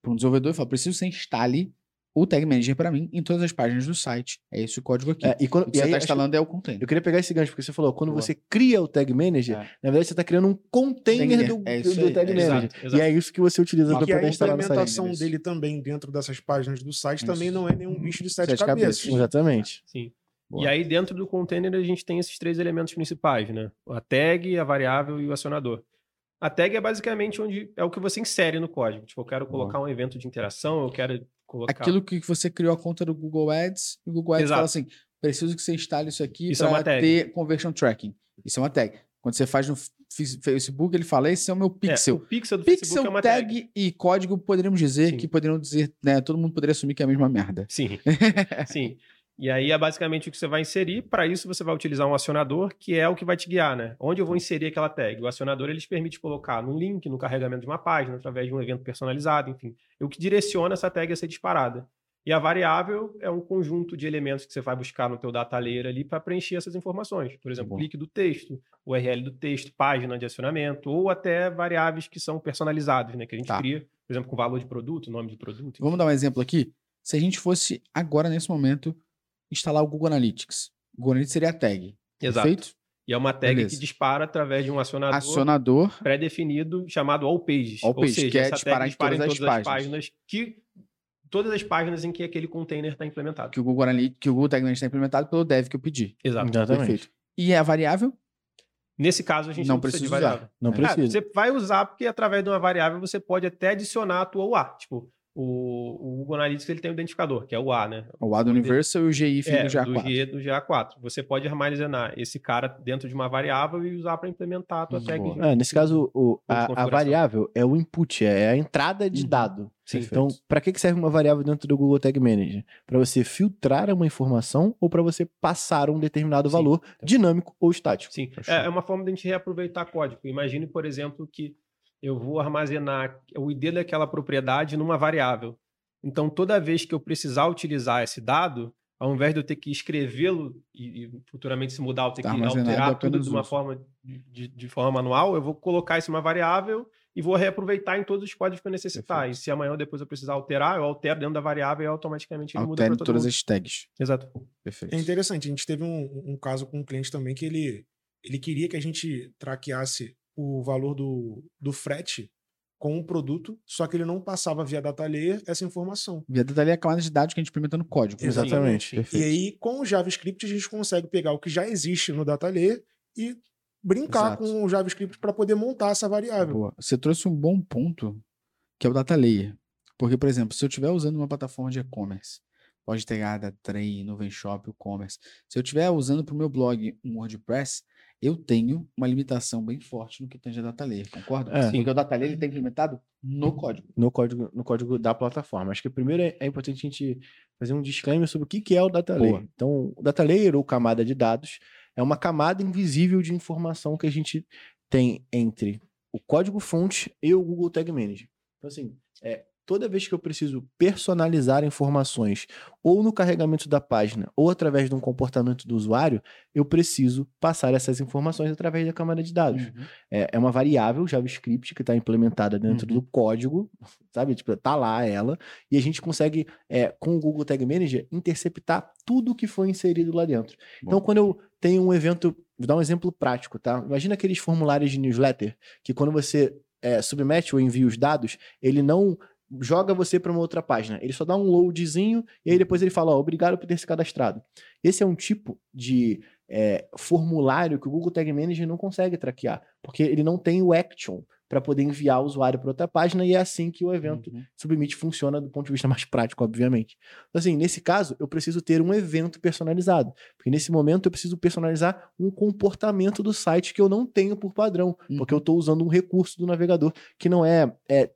Speaker 1: para um desenvolvedor e fala: preciso que você instale o Tag Manager para mim em todas as páginas do site. É esse o código aqui.
Speaker 2: É, e quando,
Speaker 1: o que
Speaker 2: e
Speaker 1: você está instalando é o container.
Speaker 2: Eu queria pegar esse gancho, porque você falou, quando Boa. você cria o Tag Manager, é. na verdade você está criando um container do, é do, do, Tag Manager. Exato, exato. E é isso que você utiliza para poder instalar no
Speaker 4: site. a implementação dele também dentro dessas páginas do site isso. também não é nenhum bicho de sete, sete cabeças. cabeças.
Speaker 2: Exatamente.
Speaker 3: Sim. Boa. E aí, dentro do container, a gente tem esses três elementos principais, né? A tag, a variável e o acionador. A tag é basicamente onde é o que você insere no código. Tipo, eu quero colocar um evento de interação, eu quero colocar.
Speaker 1: Aquilo que você criou a conta do Google Ads, e o Google Ads Exato. fala assim: preciso que você instale isso aqui para é ter conversion tracking. Isso é uma tag. Quando você faz no Facebook, ele fala: esse é o meu pixel. É, o
Speaker 3: pixel do
Speaker 1: pixel
Speaker 3: Facebook é uma tag.
Speaker 1: tag. e código poderíamos dizer Sim. que poderiam dizer, né? Todo mundo poderia assumir que é a mesma merda.
Speaker 3: Sim. Sim. E aí é basicamente o que você vai inserir. Para isso, você vai utilizar um acionador, que é o que vai te guiar, né? Onde eu vou inserir aquela tag? O acionador ele te permite colocar no link, no carregamento de uma página, através de um evento personalizado, enfim. É o que direciona essa tag a ser disparada. E a variável é um conjunto de elementos que você vai buscar no teu data layer ali para preencher essas informações. Por exemplo, clique do texto, URL do texto, página de acionamento, ou até variáveis que são personalizadas, né? Que a gente tá. cria, por exemplo, com valor de produto, nome de produto. Enfim.
Speaker 1: Vamos dar um exemplo aqui? Se a gente fosse agora, nesse momento, instalar o Google Analytics. O Google Analytics seria a tag.
Speaker 3: Exato. Perfeito? E é uma tag Beleza. que dispara através de um acionador,
Speaker 1: acionador
Speaker 3: pré-definido chamado All Pages.
Speaker 1: All Pages, Ou seja, que é disparar, dispara em todas, em todas as, páginas. páginas.
Speaker 3: que todas as páginas em que aquele container está implementado.
Speaker 1: Que o Google Analytics, que o Google Tag Manager está implementado pelo dev que eu pedi.
Speaker 3: Exato.
Speaker 1: Exatamente. Perfeito. E é a variável?
Speaker 3: Nesse caso, a gente
Speaker 1: não, não precisa, precisa de variável.
Speaker 2: Não precisa.
Speaker 3: É, você vai usar porque através de uma variável você pode até adicionar a tua UA. Tipo, o, o Google Analytics ele tem um identificador, que é o A, né?
Speaker 1: O A do Universal e o GI
Speaker 3: é,
Speaker 1: do GA4.
Speaker 3: Do G do GA4. Você pode armazenar esse cara dentro de uma variável e usar para implementar a tua tag. De,
Speaker 2: é, nesse caso, o, a, a, variável é o input, é a entrada de uhum. dado. Sim, então, para que serve uma variável dentro do Google Tag Manager? Para você filtrar uma informação ou para você passar um determinado Sim. valor dinâmico ou estático.
Speaker 3: Sim, é, é uma forma de a gente reaproveitar código. Imagine, por exemplo, que eu vou armazenar o ID daquela propriedade numa variável. Então, toda vez que eu precisar utilizar esse dado, ao invés de eu ter que escrevê-lo e, e, futuramente se mudar, eu ter tá que alterar tudo de uma uso. forma de, de, forma manual, eu vou colocar isso em uma variável e vou reaproveitar em todos os códigos que eu necessitar. Perfeito. E se amanhã ou depois eu precisar alterar, eu altero dentro da variável e automaticamente ele Altere muda para
Speaker 1: todas
Speaker 3: mundo.
Speaker 1: as tags.
Speaker 3: Exato.
Speaker 1: Perfeito.
Speaker 4: É interessante. A gente teve um, um caso com um cliente também que ele, ele queria que a gente traqueasse o valor do, do frete com o produto, só que ele não passava via data layer essa informação.
Speaker 1: Via data layer é a camada de dados que a gente implementa no código.
Speaker 2: Exatamente.
Speaker 4: Exatamente. E aí, com o JavaScript, a gente consegue pegar o que já existe no data layer e brincar Exato. com o JavaScript para poder montar essa variável.
Speaker 1: Boa. Você trouxe um bom ponto, que é o data layer. Porque, por exemplo, se eu estiver usando uma plataforma de e-commerce, pode ter a Tray, Nuvem Shop, e-commerce. Se eu estiver usando para o meu blog um WordPress, eu tenho uma limitação bem forte no que tange a data layer, concorda?
Speaker 2: É.
Speaker 1: Porque o data layer está implementado no código.
Speaker 2: No código, no código da plataforma. Acho que primeiro é, é importante a gente fazer um disclaimer sobre o que, que é o data Boa. layer. Então, o data layer ou camada de dados é uma camada invisível de informação que a gente tem entre o código fonte e o Google Tag Manager. Então, assim, é, toda vez que eu preciso personalizar informações, ou no carregamento da página, ou através de um comportamento do usuário, eu preciso passar essas informações através da camada de dados.
Speaker 1: Uhum.
Speaker 2: É, é uma variável JavaScript que está implementada dentro
Speaker 1: Uhum.
Speaker 2: do código, sabe? Tipo, tá lá ela, e a gente consegue, é, com o Google Tag Manager, interceptar tudo que foi inserido lá dentro. Então,
Speaker 1: Bom.
Speaker 2: quando eu tenho um evento, vou dar um exemplo prático, tá? Imagina aqueles formulários de newsletter, que quando você é, submete ou envia os dados, ele não joga você para uma outra página. Ele só dá um loadzinho e aí depois ele fala, ó, obrigado por ter se cadastrado. Esse é um tipo de é, formulário que o Google Tag Manager não consegue traquear, porque ele não tem o action para poder enviar o usuário para outra página e é assim que o evento
Speaker 1: Uhum.
Speaker 2: Submit funciona do ponto de vista mais prático, obviamente. Então, assim, nesse caso, eu preciso ter um evento personalizado. Porque nesse momento eu preciso personalizar um comportamento do site que eu não tenho por padrão. Porque eu estou usando um recurso do navegador que não é, é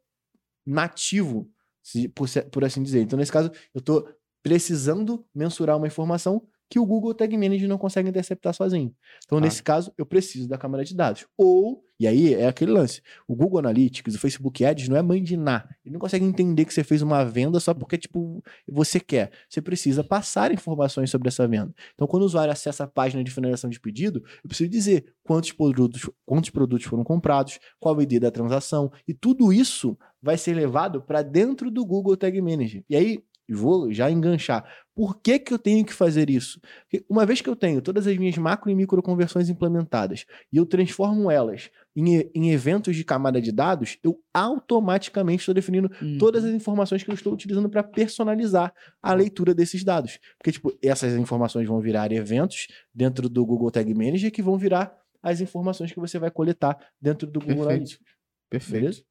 Speaker 2: nativo, se- por, por assim dizer. Então, nesse caso, eu estou precisando mensurar uma informação que o Google Tag Manager não consegue interceptar sozinho. Então,
Speaker 1: Claro.
Speaker 2: nesse caso, eu preciso da câmera de dados. Ou, e aí é aquele lance, o Google Analytics, o Facebook Ads não é Ná. Ele não consegue entender que você fez uma venda só porque, tipo, você quer. Você precisa passar informações sobre essa venda. Então, quando o usuário acessa a página de finalização de pedido, eu preciso dizer quantos produtos, quantos produtos foram comprados, qual o ID da transação, e tudo isso vai ser levado para dentro do Google Tag Manager. E aí, vou já enganchar. Por que, que eu tenho que fazer isso? Porque uma vez que eu tenho todas as minhas macro e micro conversões implementadas e eu transformo elas em, em eventos de camada de dados, eu automaticamente estou definindo
Speaker 1: Uhum.
Speaker 2: todas as informações que eu estou utilizando para personalizar a leitura desses dados. Porque, tipo, essas informações vão virar eventos dentro do Google Tag Manager que vão virar as informações que você vai coletar dentro do Google
Speaker 1: Perfeito.
Speaker 2: Analytics.
Speaker 1: Perfeito.
Speaker 2: Beleza?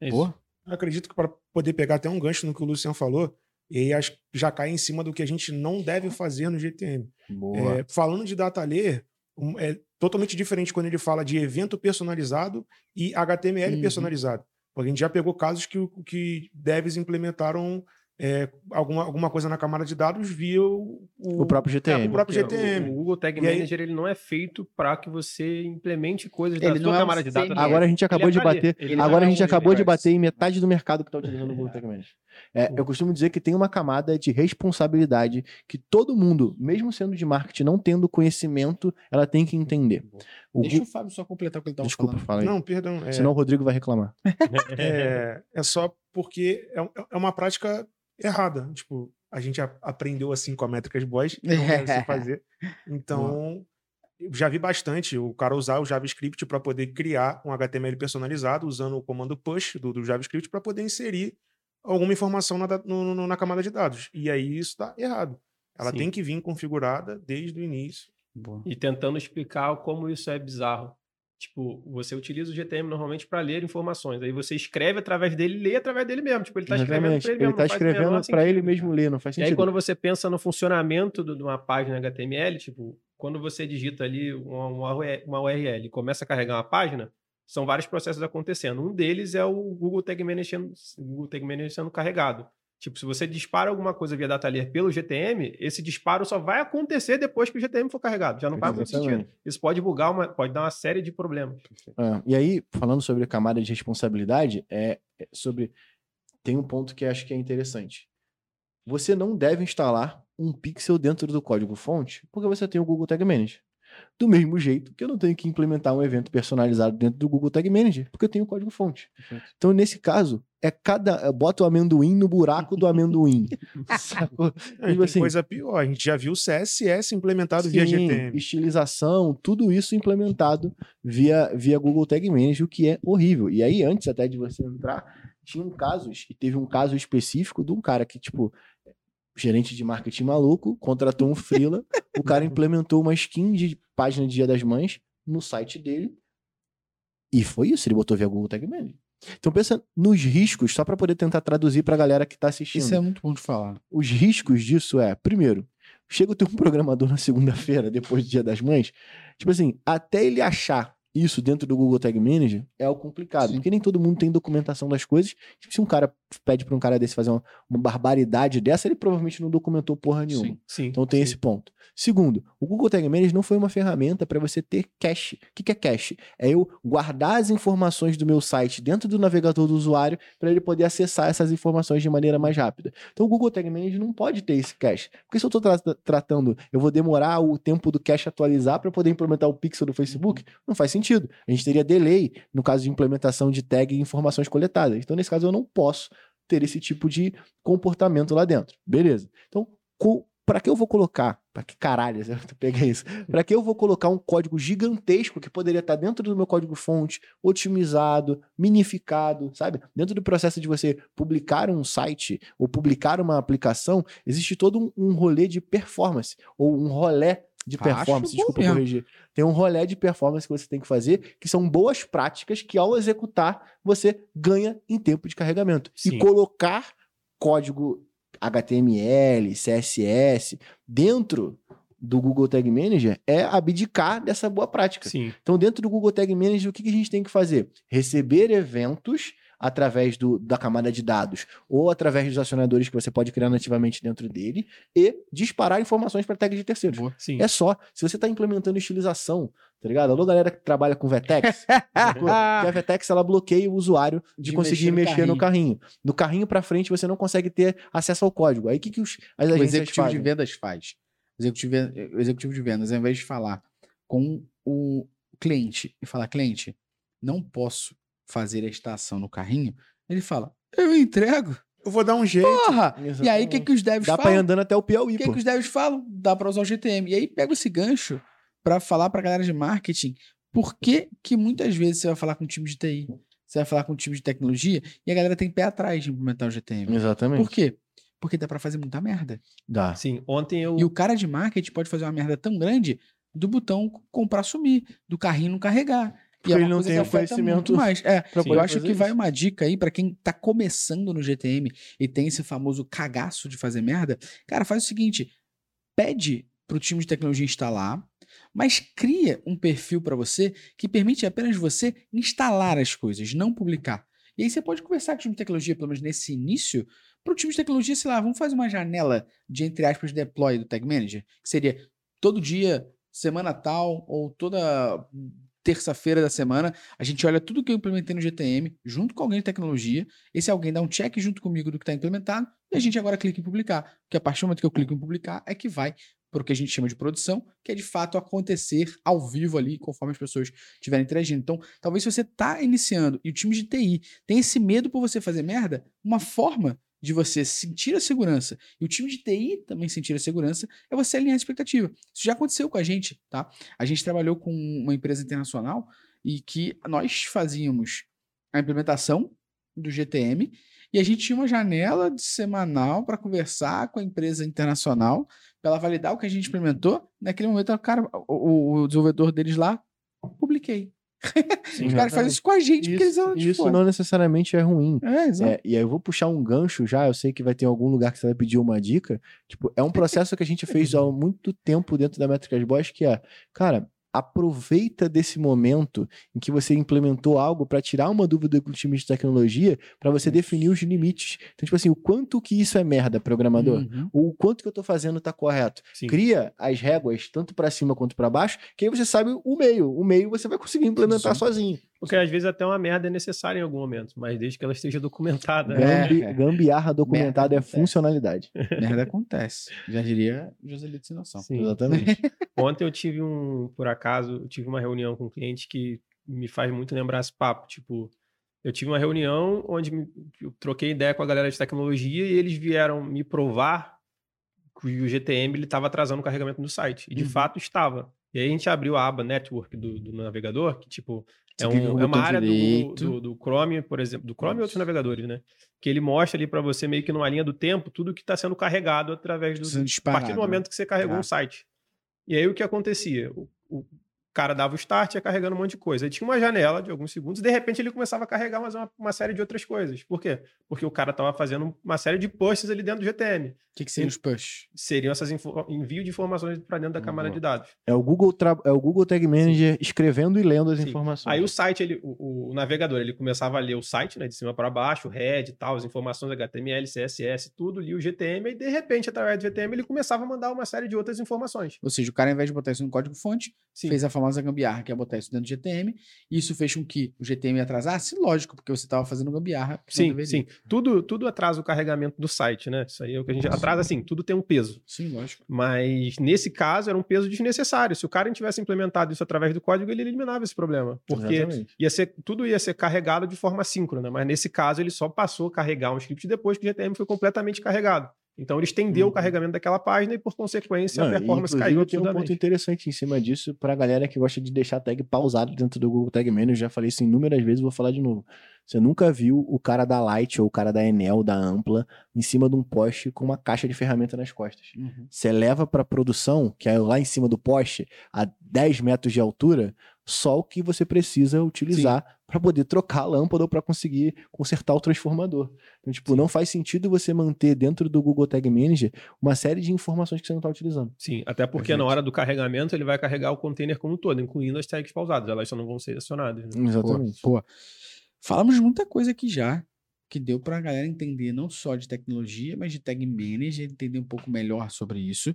Speaker 3: É isso.
Speaker 4: Eu acredito que para poder pegar até um gancho no que o Luciano falou, e aí já cai em cima do que a gente não deve fazer no GTM.
Speaker 2: Boa.
Speaker 4: É, falando de data layer, um- é totalmente diferente quando ele fala de evento personalizado e HTML
Speaker 1: Uhum.
Speaker 4: personalizado. Porque a gente já pegou casos que, que devs implementaram é, alguma, alguma coisa na camada de dados via o,
Speaker 2: o próprio
Speaker 4: é,
Speaker 2: GTM.
Speaker 4: o próprio GTM.
Speaker 3: O, o Google Tag
Speaker 4: E aí-
Speaker 3: Manager ele não é feito para que você implemente coisas
Speaker 1: Ele
Speaker 3: da
Speaker 1: não
Speaker 3: sua
Speaker 1: é um
Speaker 3: camada de dados.
Speaker 2: Agora a gente acabou
Speaker 3: Ele é
Speaker 2: de bater. Agora
Speaker 3: é
Speaker 2: a gente acabou de bater em metade do mercado que está utilizando o Google Tag Manager. É, eu costumo dizer que tem uma camada de responsabilidade que todo mundo, mesmo sendo de marketing, não tendo conhecimento, ela tem que entender. O
Speaker 1: Deixa
Speaker 2: Gu-
Speaker 1: o Fábio só completar o que ele tava
Speaker 2: Desculpa,
Speaker 1: falando.
Speaker 2: fala aí.
Speaker 4: Não, perdão. É,
Speaker 2: Senão o Rodrigo vai reclamar.
Speaker 4: é, é só porque é, é uma prática errada. Tipo, a gente a- aprendeu assim com a Métricas Boys, que não deve se fazer. Então, eu já vi bastante o cara usar o JavaScript para poder criar um HTML personalizado usando o comando push do, do JavaScript para poder inserir alguma informação na, no- no- na camada de dados. E aí isso está errado. Ela
Speaker 3: Sim.
Speaker 4: tem que vir configurada desde o início.
Speaker 1: Boa.
Speaker 3: E tentando explicar como isso é bizarro. Tipo, você utiliza o GTM normalmente para ler informações. Aí você escreve através dele e lê através dele mesmo. Tipo, ele tá escrevendo para ele
Speaker 2: Ele
Speaker 3: mesmo.
Speaker 2: está
Speaker 3: menor
Speaker 2: escrevendo para ele
Speaker 3: sentido,
Speaker 2: mesmo ler, não faz
Speaker 3: E aí,
Speaker 2: sentido.
Speaker 3: quando você pensa no funcionamento de uma página HTML, tipo, quando você digita ali uma, uma URL uma URL e começa a carregar uma página, são vários processos acontecendo. Um deles é o Google Tag Manager, Google Tag Manager sendo carregado. Tipo, se você dispara alguma coisa via data layer pelo GTM, esse disparo só vai acontecer depois que o GTM for carregado. Já não faz muito sentido. Isso pode bugar, uma, pode dar uma série de problemas.
Speaker 2: É, e aí, falando sobre a camada de responsabilidade, é, é sobre. Tem um ponto que acho que é interessante. Você não deve instalar um pixel dentro do código-fonte porque você tem o Google Tag Manager. Do mesmo jeito que eu não tenho que implementar um evento personalizado dentro do Google Tag Manager, porque eu tenho o código-fonte.
Speaker 1: Perfeito.
Speaker 2: Então, nesse caso, é cada. Bota o amendoim no buraco do amendoim. Sacou? Tipo assim,
Speaker 4: coisa pior. A gente já viu o CSS implementado via
Speaker 2: Sim,
Speaker 4: GTM.
Speaker 2: estilização, tudo isso implementado via, via Google Tag Manager, o que é horrível. E aí, antes até de você entrar, tinham casos, e teve um caso específico de um cara que, tipo, gerente de marketing maluco, contratou um freela, o cara implementou uma skin de página de Dia das Mães no site dele, e foi isso, ele botou via Google Tag Manager. Então pensa nos riscos, só para poder tentar traduzir pra galera que tá assistindo
Speaker 1: Isso é muito bom de falar.
Speaker 2: os riscos disso é, primeiro, chega o teu programador na segunda-feira, depois do Dia das Mães, tipo assim, até ele achar isso dentro do Google Tag Manager é o complicado,
Speaker 1: Sim.
Speaker 2: porque nem todo mundo tem documentação das coisas. Tipo, se um cara pede para um cara desse fazer uma, uma barbaridade dessa, ele provavelmente não documentou porra nenhuma.
Speaker 1: Sim.
Speaker 3: Sim.
Speaker 2: Então tem esse ponto. Segundo, o Google Tag Manager não foi uma ferramenta para você ter cache. O que, que é cache? É eu guardar as informações do meu site dentro do navegador do usuário para ele poder acessar essas informações de maneira mais rápida. Então o Google Tag Manager não pode ter esse cache. Porque se eu estou tratando, eu vou demorar o tempo do cache atualizar para poder implementar o pixel do Facebook, não faz sentido. A gente teria delay no caso de implementação de tag e informações coletadas. Então nesse caso eu não posso ter esse tipo de comportamento lá dentro. Beleza. Então, para que eu vou colocar? Para que caralho, eu peguei isso. Para que eu vou colocar um código gigantesco que poderia estar dentro do meu código fonte, otimizado, minificado, sabe? Dentro do processo de você publicar um site ou publicar uma aplicação, existe todo um, um rolê de performance ou um rolé de
Speaker 1: Acho
Speaker 2: performance,
Speaker 1: bom
Speaker 2: desculpa corrigir. Tem um rolé de performance que você tem que fazer, que são boas práticas que ao executar você ganha em tempo de carregamento.
Speaker 3: Sim.
Speaker 2: E colocar código HTML, CSS dentro do Google Tag Manager é abdicar dessa boa prática.
Speaker 3: Sim.
Speaker 2: Então, dentro do Google Tag Manager, o que a gente tem que fazer? Receber eventos através do, da camada de dados ou através dos acionadores que você pode criar nativamente dentro dele e disparar informações para tags de terceiros.
Speaker 1: Boa.
Speaker 3: Sim.
Speaker 2: É só. Se você está implementando estilização, tá ligado? Alô, galera que trabalha com que a Vtex ela bloqueia o usuário de,
Speaker 1: De
Speaker 2: conseguir
Speaker 1: mexer
Speaker 2: mexer,
Speaker 1: no
Speaker 2: no carrinho. No carrinho para frente você não consegue ter acesso ao código. Aí o que, que os, as
Speaker 1: o
Speaker 2: agências
Speaker 1: executivo
Speaker 2: fazem?
Speaker 1: de vendas faz. O executivo, o executivo de vendas, ao invés de falar com o cliente e falar, cliente, não posso fazer esta ação no carrinho, ele fala, eu entrego.
Speaker 4: Eu vou dar um jeito.
Speaker 1: Porra! E aí, o que, que os devs
Speaker 2: Dá pra ir
Speaker 1: falam?
Speaker 2: andando até o
Speaker 1: O
Speaker 2: Piauí,
Speaker 1: que,
Speaker 2: pô.
Speaker 1: que os devs falam? Dá pra usar o GTM. E aí, pega esse gancho pra falar pra galera de marketing por que, que muitas vezes você vai falar com o time de TI, você vai falar com o time de tecnologia e a galera tem pé atrás de implementar o GTM.
Speaker 2: Exatamente.
Speaker 1: Por quê? Porque dá pra fazer muita merda.
Speaker 2: Dá.
Speaker 3: Sim. Ontem eu.
Speaker 1: E o cara de marketing pode fazer uma merda tão grande do botão comprar sumir, do carrinho não carregar.
Speaker 2: Porque
Speaker 1: e é
Speaker 2: ele não tem o conhecimento
Speaker 1: mais. É,
Speaker 2: pra
Speaker 1: eu acho que vai
Speaker 2: isso.
Speaker 1: uma dica aí pra quem tá começando no GTM e tem esse famoso cagaço de fazer merda. Cara, faz o seguinte: pede pro time de tecnologia instalar, mas cria um perfil pra você que permite apenas você instalar as coisas, não publicar. E aí você pode conversar com o time de tecnologia, pelo menos nesse início, pro time de tecnologia, sei lá, vamos fazer uma janela de, entre aspas, deploy do Tag Manager, que seria todo dia, semana tal, ou toda terça-feira da semana, a gente olha tudo que eu implementei no GTM, junto com alguém de tecnologia, esse alguém dá um check junto comigo do que está implementado, e a gente agora clica em publicar. Porque a partir do momento que eu clico em publicar, é que vai para o que a gente chama de produção, que é de fato acontecer ao vivo ali, conforme as pessoas estiverem interagindo. Então, talvez se você está iniciando e o time de TI tem esse medo por você fazer merda, uma forma de você sentir a segurança e o time de TI também sentir a segurança é você alinhar a expectativa. Isso já aconteceu com a gente, tá? A gente trabalhou com uma empresa internacional e que nós fazíamos a implementação do GTM e a gente tinha uma janela semanal para conversar com a empresa internacional para ela validar o que a gente implementou. Naquele momento, o cara, o, o desenvolvedor deles lá, publiquei. Os caras fazem isso com a gente, porque eles
Speaker 2: Isso,
Speaker 1: são, tipo,
Speaker 2: isso não necessariamente é ruim.
Speaker 1: É, exato.
Speaker 2: É, e aí eu vou puxar um gancho já, eu sei que vai ter algum lugar que você vai pedir uma dica. Tipo, é um processo que a gente fez há muito tempo dentro da Métricas Boss, que é, cara, aproveita desse momento em que você implementou algo para tirar uma dúvida com o time de tecnologia, para você definir os limites. Então, tipo assim, o quanto que isso é merda, programador?
Speaker 1: Uhum.
Speaker 2: Ou o quanto que eu tô fazendo tá correto?
Speaker 3: Sim.
Speaker 2: Cria as réguas tanto para cima quanto para baixo, que aí você sabe o meio. O meio você vai conseguir implementar
Speaker 1: Sim.
Speaker 2: sozinho.
Speaker 3: Porque às vezes até uma merda é necessária em algum momento, mas desde que ela esteja documentada.
Speaker 1: É.
Speaker 2: Gambi- Gambiarra documentada é
Speaker 1: acontece.
Speaker 2: funcionalidade.
Speaker 1: Merda acontece. Já diria Joselito sem noção.
Speaker 3: Sim.
Speaker 2: Exatamente.
Speaker 3: Ontem eu tive um, por acaso, eu tive uma reunião com um cliente que me faz muito lembrar esse papo. Tipo, eu tive uma reunião onde me- eu troquei ideia com a galera de tecnologia e eles vieram me provar que o GTM ele estava atrasando o carregamento do site. E de
Speaker 1: Uhum.
Speaker 3: fato estava. E aí a gente abriu a aba Network do, do navegador, que tipo, é, um- é uma área do, do, do Chrome, por exemplo, do Chrome e outros navegadores, né? Que ele mostra ali para você meio que numa linha do tempo tudo que está sendo carregado através do, a partir do momento que você carregou
Speaker 1: Tá.
Speaker 3: um site. E aí o que acontecia? Cara dava o start, ia carregando um monte de coisa. Aí tinha uma janela de alguns segundos e de repente ele começava a carregar mais uma, uma série de outras coisas. Por quê? Porque o cara estava fazendo uma série de pushes ali dentro do GTM.
Speaker 1: O que, que seriam os push?
Speaker 3: Seriam essas envio de informações para dentro da camada
Speaker 2: Boa.
Speaker 3: de dados.
Speaker 2: É o Google, tra- é o Google Tag Manager escrevendo e lendo as
Speaker 3: Sim.
Speaker 2: informações.
Speaker 3: Aí o site, ele, o, o navegador, ele começava a ler o site, né, de cima para baixo, o head e tal, as informações HTML, CSS, tudo, lia o GTM, e de repente, através do GTM, ele começava a mandar uma série de outras informações.
Speaker 1: Ou seja, o cara, ao invés de botar isso no código-fonte,
Speaker 3: Sim.
Speaker 1: fez a famosa gambiarra, que é botar isso dentro do GTM, e isso fez com que o GTM atrasasse, lógico, porque você estava fazendo gambiarra.
Speaker 3: Sim, sim. Tudo, tudo atrasa o carregamento do site, né? Isso aí é o que a gente atrasa, assim, tudo tem um peso.
Speaker 1: Sim, lógico.
Speaker 3: Mas nesse caso era um peso desnecessário. Se o cara tivesse implementado isso através do código, ele eliminava esse problema. Porque
Speaker 2: Exatamente.
Speaker 3: ia ser, tudo ia ser carregado de forma síncrona, mas nesse caso ele só passou a carregar um script depois que o GTM foi completamente carregado. Então ele estendeu
Speaker 2: Uhum.
Speaker 3: o carregamento daquela página e, por consequência,
Speaker 2: Não,
Speaker 3: a performance caiu
Speaker 2: tem um ponto interessante em cima disso pra galera que gosta de deixar tag pausado dentro do Google Tag Manager. Já falei isso inúmeras vezes, vou falar de novo. Você nunca viu o cara da Light ou o cara da Enel, da Ampla, em cima de um poste com uma caixa de ferramenta nas costas.
Speaker 1: Uhum.
Speaker 2: Você leva pra produção, que é lá em cima do poste, a 10 metros de altura, só o que você precisa utilizar pra poder trocar a lâmpada ou pra conseguir consertar o transformador. Então, tipo, não faz sentido você manter dentro do Google Tag Manager uma série de informações que você não tá utilizando.
Speaker 3: Sim, até porque na
Speaker 2: Perfeito.
Speaker 3: hora do carregamento ele vai carregar o container como um todo, incluindo as tags pausadas. Elas só não vão ser acionadas. né?
Speaker 2: Exatamente.
Speaker 1: Pô, falamos de muita coisa aqui já, que deu pra galera entender não só de tecnologia, mas de tag manager, entender um pouco melhor sobre isso.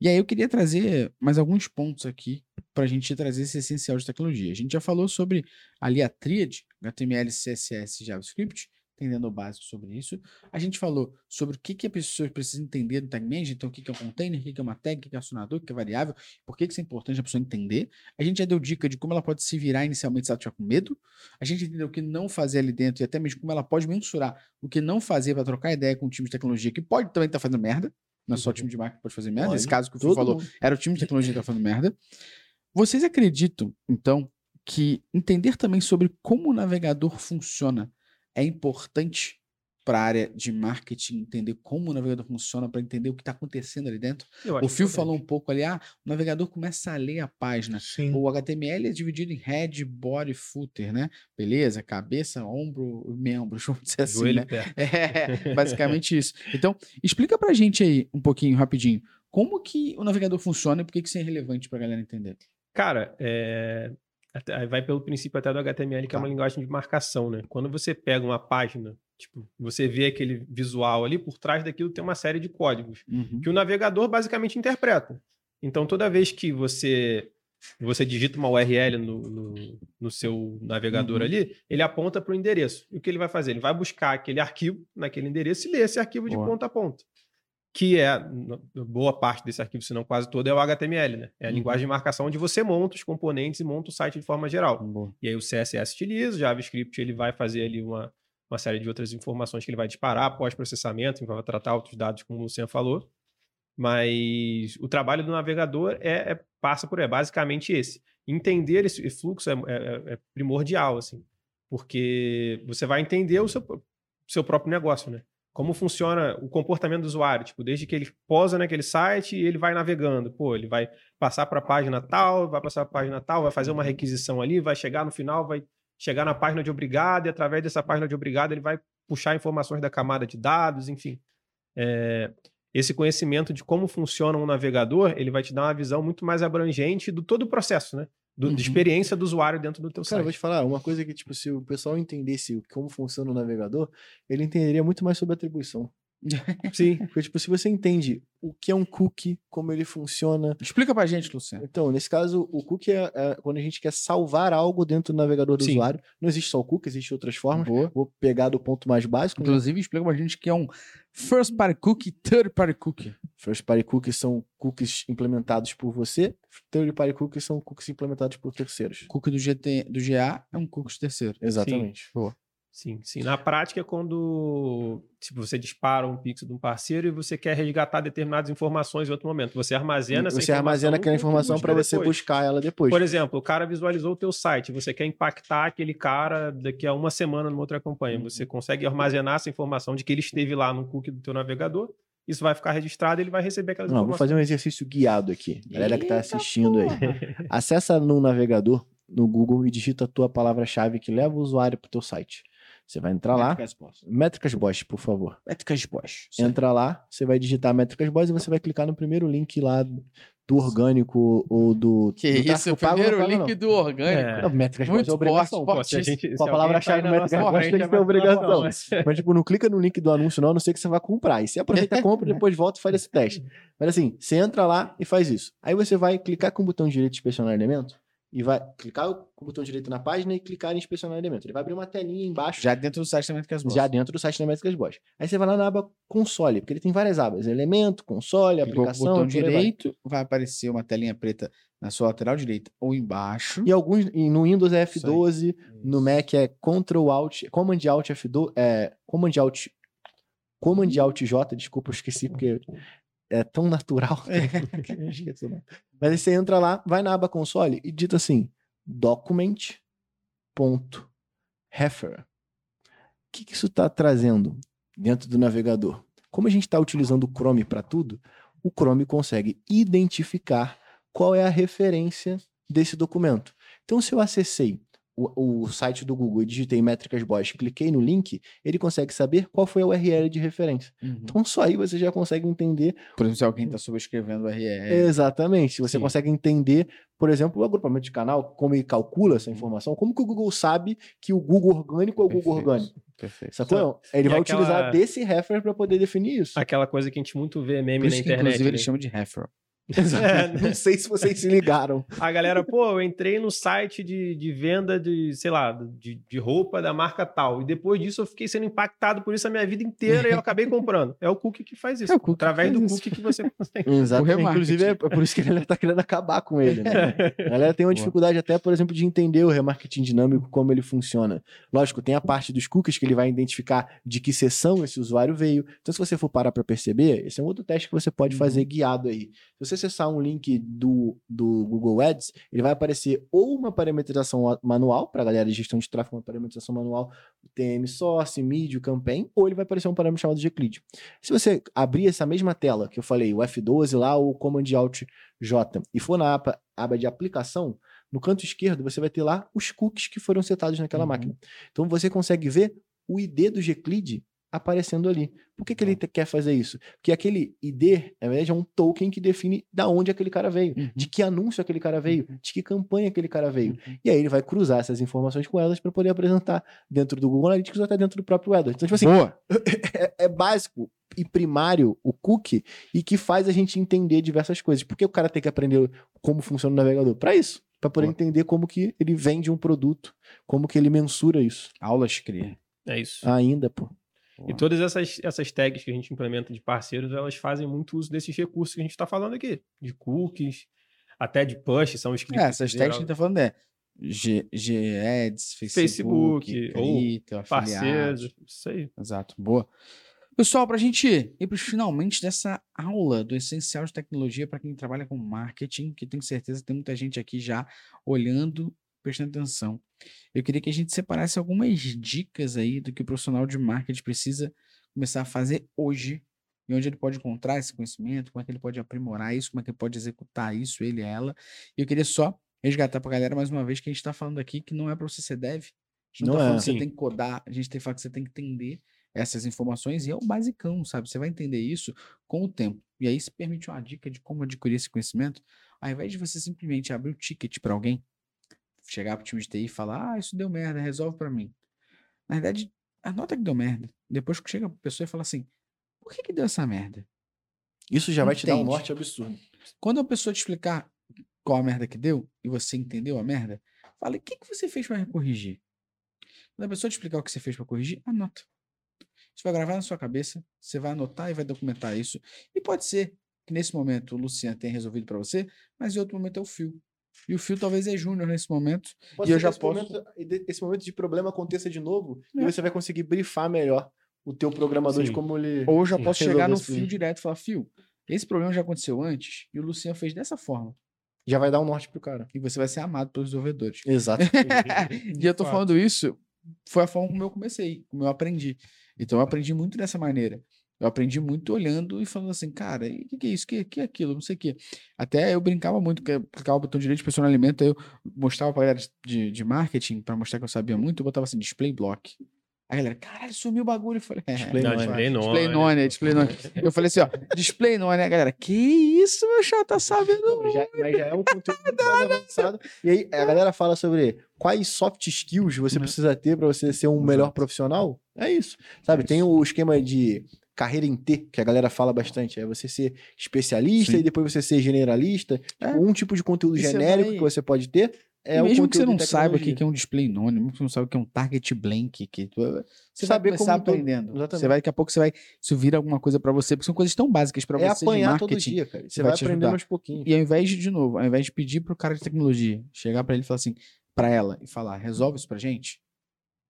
Speaker 1: E aí eu queria trazer mais alguns pontos aqui pra gente trazer esse essencial de tecnologia. A gente já falou sobre ali a tríade, HTML, CSS e JavaScript, entendendo o básico sobre isso. A gente falou sobre o que, que a pessoa precisa entender do tag manager, então o que, que é um container, o que, que é uma tag, o que, que é acionador, o que é variável, por que, que isso é importante a pessoa entender. A gente já deu dica de como ela pode se virar inicialmente se ela estiver com medo. A gente entendeu o que não fazer ali dentro e até mesmo como ela pode mensurar o que não fazer para trocar ideia com o time de tecnologia, que pode também estar fazendo merda. Não é só o time de marketing que pode fazer merda. Nesse
Speaker 2: Pode.
Speaker 1: caso que o Fio falou,
Speaker 2: mundo.
Speaker 1: era o time de tecnologia que estava fazendo merda. Vocês acreditam, então, que entender também sobre como o navegador funciona é importante para a área de marketing entender como o navegador funciona, para entender o que está acontecendo ali dentro? O Fio falou um pouco ali, ah, o navegador começa a ler a página.
Speaker 4: Sim.
Speaker 1: O HTML é dividido em head, body, footer, né? Beleza, cabeça, ombro, membros, vamos dizer assim,
Speaker 3: Joelho
Speaker 1: né? É, basicamente isso. Então, explica pra gente aí um pouquinho, rapidinho, como que o navegador funciona e por que que isso é relevante pra galera entender.
Speaker 3: Cara, é, até- vai pelo princípio até do HTML, que é uma
Speaker 1: Tá.
Speaker 3: linguagem de marcação, né? Quando você pega uma página, tipo, você vê aquele visual ali, por trás daquilo tem uma série de códigos
Speaker 1: Uhum.
Speaker 3: que o navegador basicamente interpreta. Então, toda vez que você você digita uma URL no, no, no seu navegador
Speaker 1: Uhum.
Speaker 3: ali, ele aponta para o endereço. E o que ele vai fazer? Ele vai buscar aquele arquivo naquele endereço e ler esse arquivo de
Speaker 1: Boa.
Speaker 3: ponta a ponta. Que é, boa parte desse arquivo, se não quase todo, é o HTML, né? É a
Speaker 1: Uhum.
Speaker 3: linguagem de marcação onde você monta os componentes e monta o site de forma geral.
Speaker 1: Boa.
Speaker 3: E aí o CSS utiliza, o JavaScript ele vai fazer ali uma, uma série de outras informações que ele vai disparar pós-processamento, vai tratar outros dados, como o Luciano falou. Mas o trabalho do navegador é, é- passa por é basicamente esse. Entender esse fluxo é, é- é primordial, assim, porque você vai entender o seu, seu próprio negócio, né? Como funciona o comportamento do usuário, tipo, desde que ele posa naquele site e ele vai navegando. Pô, ele vai passar para a página tal, vai passar para a página tal, vai fazer uma requisição ali, vai chegar no final, vai chegar na página de obrigado e através dessa página de obrigado ele vai puxar informações da camada de dados, enfim. É, esse conhecimento de como funciona um navegador, ele vai te dar uma visão muito mais abrangente do todo o processo, né? Do,
Speaker 1: Uhum.
Speaker 3: De experiência do usuário dentro do teu
Speaker 2: Cara, eu vou
Speaker 3: site.
Speaker 2: te falar, uma coisa que, tipo, se o pessoal entendesse como funciona o navegador, ele entenderia muito mais sobre atribuição.
Speaker 3: Sim.
Speaker 2: Porque, tipo, se você entende o que é um cookie, como ele funciona.
Speaker 1: Explica pra gente, Luciano.
Speaker 2: Então, nesse caso, o cookie é, é quando a gente quer salvar algo dentro do navegador do
Speaker 3: Sim.
Speaker 2: usuário. Não existe só o cookie, existem outras formas.
Speaker 1: Boa.
Speaker 2: Vou pegar do ponto mais básico. né?
Speaker 1: Inclusive, explica pra gente que é um first party cookie, third party cookie.
Speaker 2: First party cookies são cookies implementados por você. Third party cookies são cookies implementados por terceiros.
Speaker 1: Cookie do, GT, do GA é um cookie terceiro.
Speaker 2: Exatamente.
Speaker 3: Sim, sim. Na prática, é quando tipo, você dispara um pixel de um parceiro e você quer resgatar determinadas informações em outro momento. Você armazena essa
Speaker 2: Você armazena aquela informação para você
Speaker 3: depois.
Speaker 2: buscar ela depois.
Speaker 3: Por exemplo, o cara visualizou o teu site, você quer impactar aquele cara daqui a uma semana numa outra campanha.
Speaker 2: Uhum.
Speaker 3: Você consegue armazenar essa informação de que ele esteve lá no cookie do teu navegador isso vai ficar registrado e ele vai receber aquelas
Speaker 2: Não, vou
Speaker 3: informações.
Speaker 2: fazer um exercício guiado aqui. Galera que tá
Speaker 1: Eita
Speaker 2: assistindo aí. Acessa no navegador, no Google, e digita a tua palavra-chave que leva o usuário pro teu site. Você vai entrar lá.
Speaker 1: Métricas Boss.
Speaker 2: Métricas Bosch, por favor.
Speaker 1: Métricas Bosch.
Speaker 2: Entra lá, você vai digitar Métricas Bosch e você vai clicar no primeiro link lá do orgânico ou do.
Speaker 1: Que
Speaker 2: do
Speaker 1: isso, o
Speaker 2: pago,
Speaker 1: primeiro
Speaker 2: não paga,
Speaker 1: link
Speaker 2: não.
Speaker 1: do orgânico.
Speaker 3: É.
Speaker 2: Não, Métricas
Speaker 1: Muito
Speaker 2: Bosch é obrigação.
Speaker 1: forte,
Speaker 3: Pô, se a gente,
Speaker 2: Com a palavra-chave
Speaker 3: cair na
Speaker 2: Métricas Bosch tem que ter
Speaker 3: vai
Speaker 2: obrigação. Mas, tipo, não clica no link do anúncio, não, a não ser que você vá comprar. E você aproveita compra, depois volta e faz esse teste. Mas assim, você entra lá e faz isso. Aí você vai clicar com o botão direito de inspecionar elemento e vai clicar com o botão direito na página e clicar em inspecionar elemento. Ele vai abrir uma telinha embaixo
Speaker 1: Já dentro do site da Métricas Boss.
Speaker 2: já dentro do site da Métricas Bosch. Aí você vai lá na aba console, porque ele tem várias abas: elemento, console,
Speaker 1: Clicou com o
Speaker 2: aplicação.
Speaker 1: botão
Speaker 2: aí vai.
Speaker 1: direito, vai aparecer uma telinha preta na sua lateral direita ou embaixo.
Speaker 2: E alguns, e no Windows é F12, no Mac é Ctrl Alt, Command Alt F12, é Command Alt Command Alt J, desculpa, eu esqueci porque é tão natural. que eu esqueci o nome. Mas aí você entra lá, vai na aba console e digita assim: document.refer. O que, que isso está trazendo dentro do navegador? Como a gente está utilizando o Chrome para tudo, o Chrome consegue identificar qual é a referência desse documento. Então, se eu acessei o, o site do Google e digitei métricas Bosch, cliquei no link, ele consegue saber qual foi a URL de referência.
Speaker 1: Uhum.
Speaker 2: Então, só aí você já consegue entender
Speaker 1: Por exemplo, se alguém está subscrevendo o URL.
Speaker 2: exatamente. Você
Speaker 1: Sim.
Speaker 2: consegue entender, por exemplo, o agrupamento de canal, como ele calcula essa informação, como que o Google sabe que o Google orgânico é o Google
Speaker 1: Perfeito,
Speaker 2: orgânico.
Speaker 1: Perfeito.
Speaker 2: Sacou? Ele
Speaker 3: E
Speaker 2: vai
Speaker 3: aquela-
Speaker 2: utilizar desse refer para poder definir isso.
Speaker 3: Aquela coisa que a gente muito vê meme na internet.
Speaker 1: inclusive,
Speaker 3: né?
Speaker 1: eles chamam de referral.
Speaker 3: É,
Speaker 2: Não sei se vocês se ligaram.
Speaker 3: A galera, pô, eu entrei no site de, de venda de, sei lá, de, de roupa da marca tal. E depois disso eu fiquei sendo impactado por isso a minha vida inteira e eu acabei comprando. É o cookie que faz isso.
Speaker 1: É o cookie que
Speaker 3: Através do
Speaker 1: isso.
Speaker 3: cookie que você consegue.
Speaker 2: Exatamente.
Speaker 1: remarketing.
Speaker 2: Inclusive, é por isso que a galera tá querendo acabar com ele, né? A galera tem uma
Speaker 1: Boa.
Speaker 2: dificuldade até, por exemplo, de entender o remarketing dinâmico, como ele funciona. Lógico, tem a parte dos cookies que ele vai identificar de que sessão esse usuário veio. Então, se você for parar para perceber, esse é um outro teste que você pode
Speaker 1: Uhum.
Speaker 2: fazer guiado aí. Se você acessar um link do, do Google Ads, ele vai aparecer ou uma parametrização manual, para a galera de gestão de tráfego, uma parametrização manual, TM Source, Media, Campaign, ou ele vai aparecer um parâmetro chamado de Euclid. Se você abrir essa mesma tela que eu falei, o F12 lá, o Command Alt J, e for na aba, aba de aplicação, no canto esquerdo você vai ter lá os cookies que foram setados naquela
Speaker 1: Uhum.
Speaker 2: máquina. Então você consegue ver o ID do Gclid aparecendo ali. Por que, que ele te- quer fazer isso? Porque aquele ID, na verdade, é um token que define da onde aquele cara veio,
Speaker 1: Uhum.
Speaker 2: de que anúncio aquele cara veio, de que campanha aquele cara veio.
Speaker 1: Uhum.
Speaker 2: E aí ele vai cruzar essas informações com elas para poder apresentar dentro do Google Analytics ou até dentro do próprio AdWords. Então, tipo assim,
Speaker 1: Boa.
Speaker 2: é, é básico e primário o cookie e que faz a gente entender diversas coisas. Por que o cara tem que aprender como funciona o navegador? Para isso. Para poder
Speaker 1: Boa.
Speaker 2: entender como que ele vende um produto, como que ele mensura isso.
Speaker 1: Aulas cria.
Speaker 3: É isso.
Speaker 2: Ainda, pô.
Speaker 3: E todas essas, essas tags que a gente implementa de parceiros, elas fazem muito uso desses recursos que a gente está falando aqui. De cookies, até de push, são scripts.
Speaker 1: É, essas tags que a gente tá falando é G, G-Ads, Facebook,
Speaker 3: Facebook, ou
Speaker 1: Crypto,
Speaker 3: parceiros, isso aí.
Speaker 1: Exato, boa. Pessoal, para a gente ir para os finalmente dessa aula do essencial de tecnologia para quem trabalha com marketing, que tenho certeza que tem muita gente aqui já olhando, prestando atenção. Eu queria que a gente separasse algumas dicas aí do que o profissional de marketing precisa começar a fazer hoje e onde ele pode encontrar esse conhecimento, como é que ele pode aprimorar isso, como é que ele pode executar isso, ele e ela. E eu queria só resgatar para a galera mais uma vez que a gente está falando aqui que não é para você ser dev. A gente não,
Speaker 2: Não
Speaker 1: tá
Speaker 2: é.
Speaker 1: falando que você tem que codar, a gente tem que falar que você tem que entender essas informações e é o basicão, sabe? Você vai entender isso com o tempo. E aí se permite uma dica de como adquirir esse conhecimento, ao invés de você simplesmente abrir o ticket para alguém, chegar pro time de TI e falar: "Ah, isso deu merda, resolve para mim". Na verdade, anota que deu merda. Depois que chega a pessoa e fala assim: "Por que que deu essa merda?".
Speaker 2: Isso já vai te dar um
Speaker 1: Entende.
Speaker 2: norte absurdo.
Speaker 1: Quando a pessoa te explicar qual a merda que deu e você entendeu a merda, fala: "O que que você fez para corrigir?". Quando a pessoa te explicar o que você fez para corrigir, anota. Isso vai gravar na sua cabeça, você vai anotar e vai documentar isso. E pode ser que nesse momento o Luciano tenha resolvido para você, mas em outro momento é o Fio. E o Fio talvez é júnior nesse momento.
Speaker 2: Pode
Speaker 1: E eu já
Speaker 2: esse
Speaker 1: posso-
Speaker 2: Momento, esse momento de problema aconteça de novo e
Speaker 1: É.
Speaker 2: você vai conseguir brifar melhor o teu programador de
Speaker 3: Sim.
Speaker 2: como ele.
Speaker 1: Ou eu já
Speaker 3: Sim,
Speaker 1: posso
Speaker 2: resolver
Speaker 1: chegar no Fio direto e falar: Fio, esse problema já aconteceu antes e o Luciano fez dessa forma.
Speaker 2: Já vai dar um norte pro cara.
Speaker 1: E você vai ser amado pelos desenvolvedores.
Speaker 2: Exato.
Speaker 1: e eu tô falando isso, foi a forma como eu comecei, como eu aprendi. Então eu aprendi muito dessa maneira. Eu aprendi muito olhando e falando assim, cara, o que, que é isso? O que, que é aquilo? Não sei o quê. Até eu brincava muito, que eu aplicava o botão direito de personalizamento, aí eu mostrava pra galera de, de marketing, pra mostrar que eu sabia muito, eu botava assim, display block. Aí a galera, caralho, sumiu o bagulho. Eu falei, é,
Speaker 2: Display
Speaker 3: Não,
Speaker 2: none.
Speaker 3: display none.
Speaker 1: display none, display none. Eu falei assim, ó, display none, a galera, que isso, meu chato, tá sabendo?
Speaker 2: Não, já- mas já é um conteúdo muito mais avançado. E aí a galera fala sobre quais soft skills você
Speaker 1: Uhum.
Speaker 2: precisa ter para você ser um melhor profissional. É isso. Sabe, tem o esquema de carreira em T, que a galera fala bastante. É você ser especialista
Speaker 1: Sim.
Speaker 2: e depois você ser generalista.
Speaker 1: É.
Speaker 2: Tipo, um tipo de conteúdo
Speaker 1: E você
Speaker 2: genérico
Speaker 1: vai-
Speaker 2: que você pode ter é o
Speaker 1: mesmo que você não
Speaker 2: de
Speaker 1: saiba o que é um display none, mesmo que você não saiba o que é um target blank, que você
Speaker 2: Saber
Speaker 1: vai começar
Speaker 2: como todo-
Speaker 1: aprendendo. Você
Speaker 2: Exatamente.
Speaker 1: vai, daqui a pouco você vai, isso vira alguma coisa pra você, porque são coisas tão básicas pra
Speaker 2: É
Speaker 1: você de
Speaker 2: apanhar todo
Speaker 1: marketing.
Speaker 2: dia, cara. Você
Speaker 1: vai
Speaker 2: vai aprendendo aos pouquinhos.
Speaker 1: E ao invés de, de novo, ao invés de pedir pro cara de tecnologia, chegar pra ele e falar assim, pra ela, e falar, resolve isso pra gente,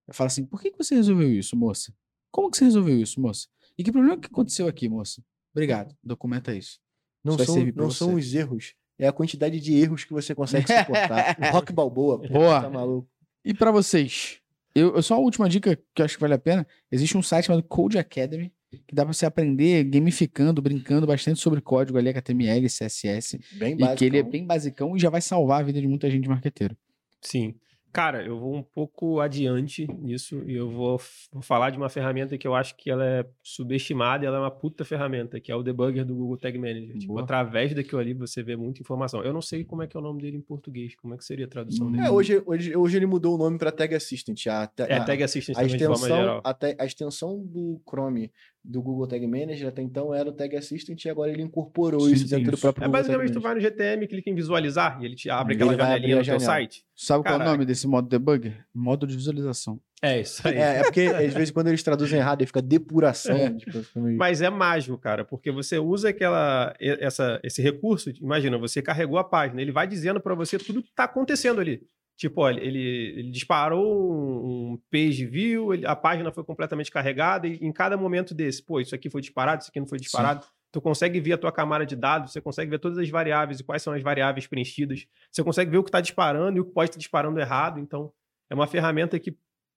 Speaker 1: eu falo assim, por que, que você resolveu isso, moça? Como que você resolveu isso, moça? E que problema que aconteceu aqui, moça? Obrigado, documenta isso.
Speaker 2: Não,
Speaker 1: Isso
Speaker 2: são, não são os erros. É a quantidade de erros que você consegue suportar. Rock Balboa, pô,
Speaker 1: Boa.
Speaker 2: tá maluco.
Speaker 1: E pra vocês? Eu, eu- só a última dica que eu acho que vale a pena. Existe um site chamado Code Academy, que dá pra você aprender gamificando, brincando bastante sobre código ali, HTML, CSS.
Speaker 2: Bem
Speaker 1: e
Speaker 2: básico.
Speaker 1: que ele é bem basicão e já vai salvar a vida de muita gente marqueteiro.
Speaker 3: Sim. Cara, eu vou um pouco adiante nisso e eu vou, vou falar de uma ferramenta que eu acho que ela é subestimada e ela é uma puta ferramenta, que é o debugger do Google Tag Manager. Tipo, através daquilo ali você vê muita informação. Eu não sei como é que é o nome dele em português, como é que seria a tradução dele.
Speaker 2: É, hoje, hoje, hoje ele mudou o nome para Tag Assistant. A,
Speaker 3: É,
Speaker 2: a-
Speaker 3: Tag Assistant
Speaker 2: a
Speaker 3: forma
Speaker 2: extensão, a, a extensão do Chrome do Google Tag Manager até então era o Tag Assistant e agora ele incorporou
Speaker 1: Sim,
Speaker 2: isso dentro do
Speaker 1: isso.
Speaker 2: próprio
Speaker 3: É
Speaker 2: Google Tag
Speaker 3: basicamente tu vai no GTM, clica em visualizar e ele te abre
Speaker 2: Ele
Speaker 3: aquela janelinha no teu site.
Speaker 1: Sabe qual é o
Speaker 3: Caraca.
Speaker 1: nome desse modo debugger? Modo de visualização.
Speaker 3: É isso aí.
Speaker 2: É, é porque às vezes quando eles traduzem errado, ele fica depuração.
Speaker 1: É.
Speaker 2: tipo, meio-
Speaker 3: Mas é mágico, cara, porque você usa aquela, e- essa, esse recurso. Imagina, você carregou a página, ele vai dizendo pra você tudo que tá acontecendo ali. Tipo, olha, ele, ele disparou um, page view, ele- a página foi completamente carregada, e em cada momento desse, pô, isso aqui foi disparado, isso aqui não foi disparado. Tu consegue ver a tua camada de dados, você consegue ver todas as variáveis e quais são as variáveis preenchidas. Você consegue ver o que está disparando e o que pode estar disparando errado. Então, é uma ferramenta que,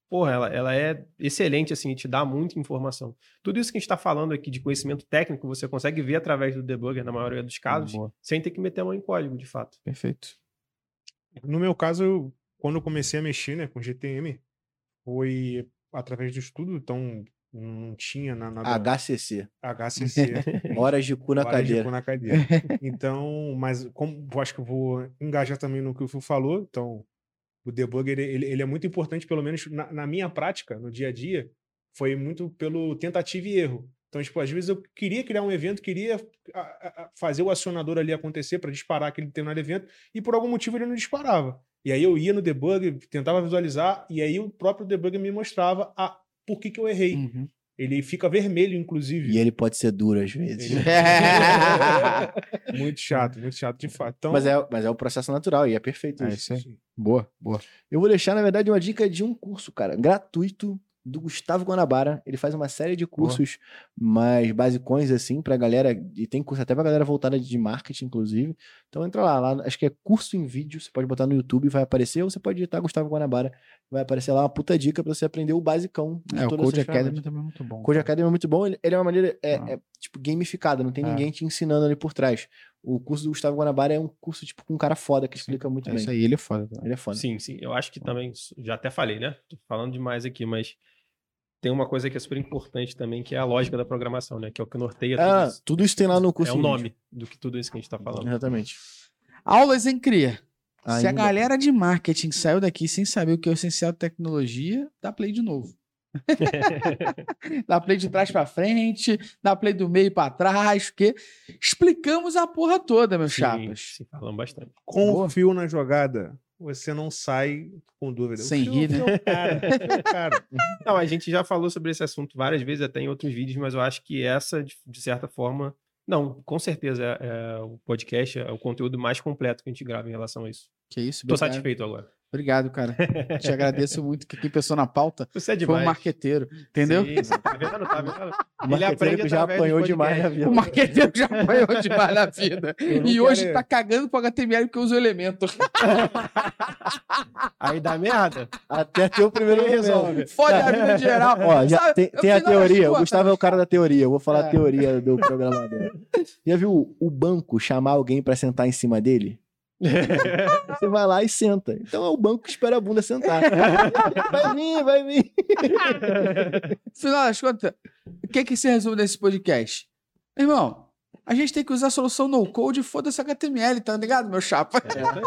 Speaker 3: porra, ela, ela é excelente, assim, te dá muita informação. Tudo isso que a gente está falando aqui de conhecimento técnico, você consegue ver através do debugger, na maioria dos casos,
Speaker 1: Boa.
Speaker 3: sem ter que meter a mão em código, de fato.
Speaker 1: Perfeito.
Speaker 4: No meu caso, eu- quando eu comecei a mexer né, com GTM, foi através do estudo, então não tinha na, nada
Speaker 2: HCC.
Speaker 4: HCC.
Speaker 2: Horas de cu na
Speaker 4: de
Speaker 2: cadeira.
Speaker 4: cu na cadeira. Então, mas como acho que eu vou engajar também no que o Phil falou, então o debugger ele, ele é muito importante, pelo menos na, na minha prática, no dia a dia, foi muito pelo tentativa e erro. Então, tipo, às vezes eu queria criar um evento, queria fazer o acionador ali acontecer para disparar aquele determinado evento, e por algum motivo ele não disparava. E aí eu ia no debugger, tentava visualizar, e aí o próprio debugger me mostrava a, por que, que eu errei.
Speaker 1: Uhum.
Speaker 4: Ele fica vermelho, inclusive.
Speaker 2: E ele pode ser duro às vezes.
Speaker 4: Ele- muito chato, muito chato, de fato. Então,
Speaker 2: Mas, é, mas é o processo natural e é perfeito
Speaker 1: É
Speaker 2: isso.
Speaker 1: isso aí. boa, boa.
Speaker 2: Eu vou deixar, na verdade, uma dica de um curso, cara, gratuito do Gustavo Guanabara. Ele faz uma série de cursos mais basicões, assim, pra galera. E tem curso até pra galera voltada de marketing, inclusive. Então entra lá, lá acho que é curso em vídeo. Você pode botar no YouTube, vai aparecer, ou você pode digitar Gustavo Guanabara. Vai aparecer lá uma puta dica pra você aprender o basicão. de
Speaker 1: É, o Code Academy também é muito bom.
Speaker 2: Code Academy é muito bom. Ele, ele é uma maneira, é,
Speaker 1: Ah.
Speaker 2: é, tipo, gamificada. Não tem
Speaker 1: É.
Speaker 2: ninguém te ensinando ali por trás. O curso do Gustavo Guanabara é um curso, tipo, com um cara foda que explica muito
Speaker 1: É
Speaker 2: bem.
Speaker 1: isso aí, ele é foda. tá?
Speaker 2: Ele é foda.
Speaker 3: Sim, sim. Eu acho que também, já até falei, né? Tô falando demais aqui, mas tem uma coisa que é super importante também, que é a lógica da programação, né? Que é o que norteia tudo
Speaker 2: Ah,
Speaker 3: isso.
Speaker 2: tudo isso tem lá no curso.
Speaker 3: É o nome do que tudo isso que a gente tá falando.
Speaker 2: Exatamente.
Speaker 1: Aulas em CRIA. Se a
Speaker 2: Ainda.
Speaker 1: galera de marketing saiu daqui sem saber o que é o essencial de tecnologia, dá play de novo. dá play de trás pra frente, dá play do meio pra trás, porque explicamos a porra toda, meus
Speaker 3: Sim,
Speaker 1: chapas.
Speaker 3: sim, falando bastante.
Speaker 4: com
Speaker 1: Boa.
Speaker 4: o fio na jogada, você não sai com dúvida.
Speaker 1: Sem
Speaker 4: Phil-
Speaker 1: rir,
Speaker 4: Phil é cara, é cara.
Speaker 3: Não, a gente já falou sobre esse assunto várias vezes, até em outros vídeos, mas eu acho que essa, de, de certa forma, não, com certeza é, é o podcast, é o conteúdo mais completo que a gente grava em relação a isso.
Speaker 1: Que isso,
Speaker 3: Tô
Speaker 1: obrigado.
Speaker 3: satisfeito agora.
Speaker 1: Obrigado, cara. Te agradeço muito que quem pensou na pauta
Speaker 3: Você é
Speaker 1: foi um marqueteiro, entendeu?
Speaker 3: Sim, tá vendo? Tá vendo?
Speaker 2: O
Speaker 3: Ele
Speaker 2: marqueteiro
Speaker 3: aprende
Speaker 2: que já apanhou
Speaker 3: do
Speaker 2: demais na vida.
Speaker 1: O marqueteiro já apanhou demais na vida. E hoje
Speaker 4: quero-
Speaker 1: tá cagando pro HTML porque usa o elemento.
Speaker 3: Aí dá merda.
Speaker 2: Até ter o primeiro resolve.
Speaker 1: Fode a vida em geral.
Speaker 2: Ó, já
Speaker 1: Sabe,
Speaker 2: tem, tem a teoria. O Gustavo
Speaker 1: tá
Speaker 2: é o cara da teoria. Eu vou falar
Speaker 1: É.
Speaker 2: a teoria do programador. Já viu o banco chamar alguém pra sentar em cima dele? Você vai lá e senta. Então é o banco que espera a bunda sentar. vai vir, vai vir.
Speaker 1: Final das contas, o que, que você resume desse podcast? Irmão, a gente tem que usar a solução no code e foda-se HTML, tá ligado, meu chapa?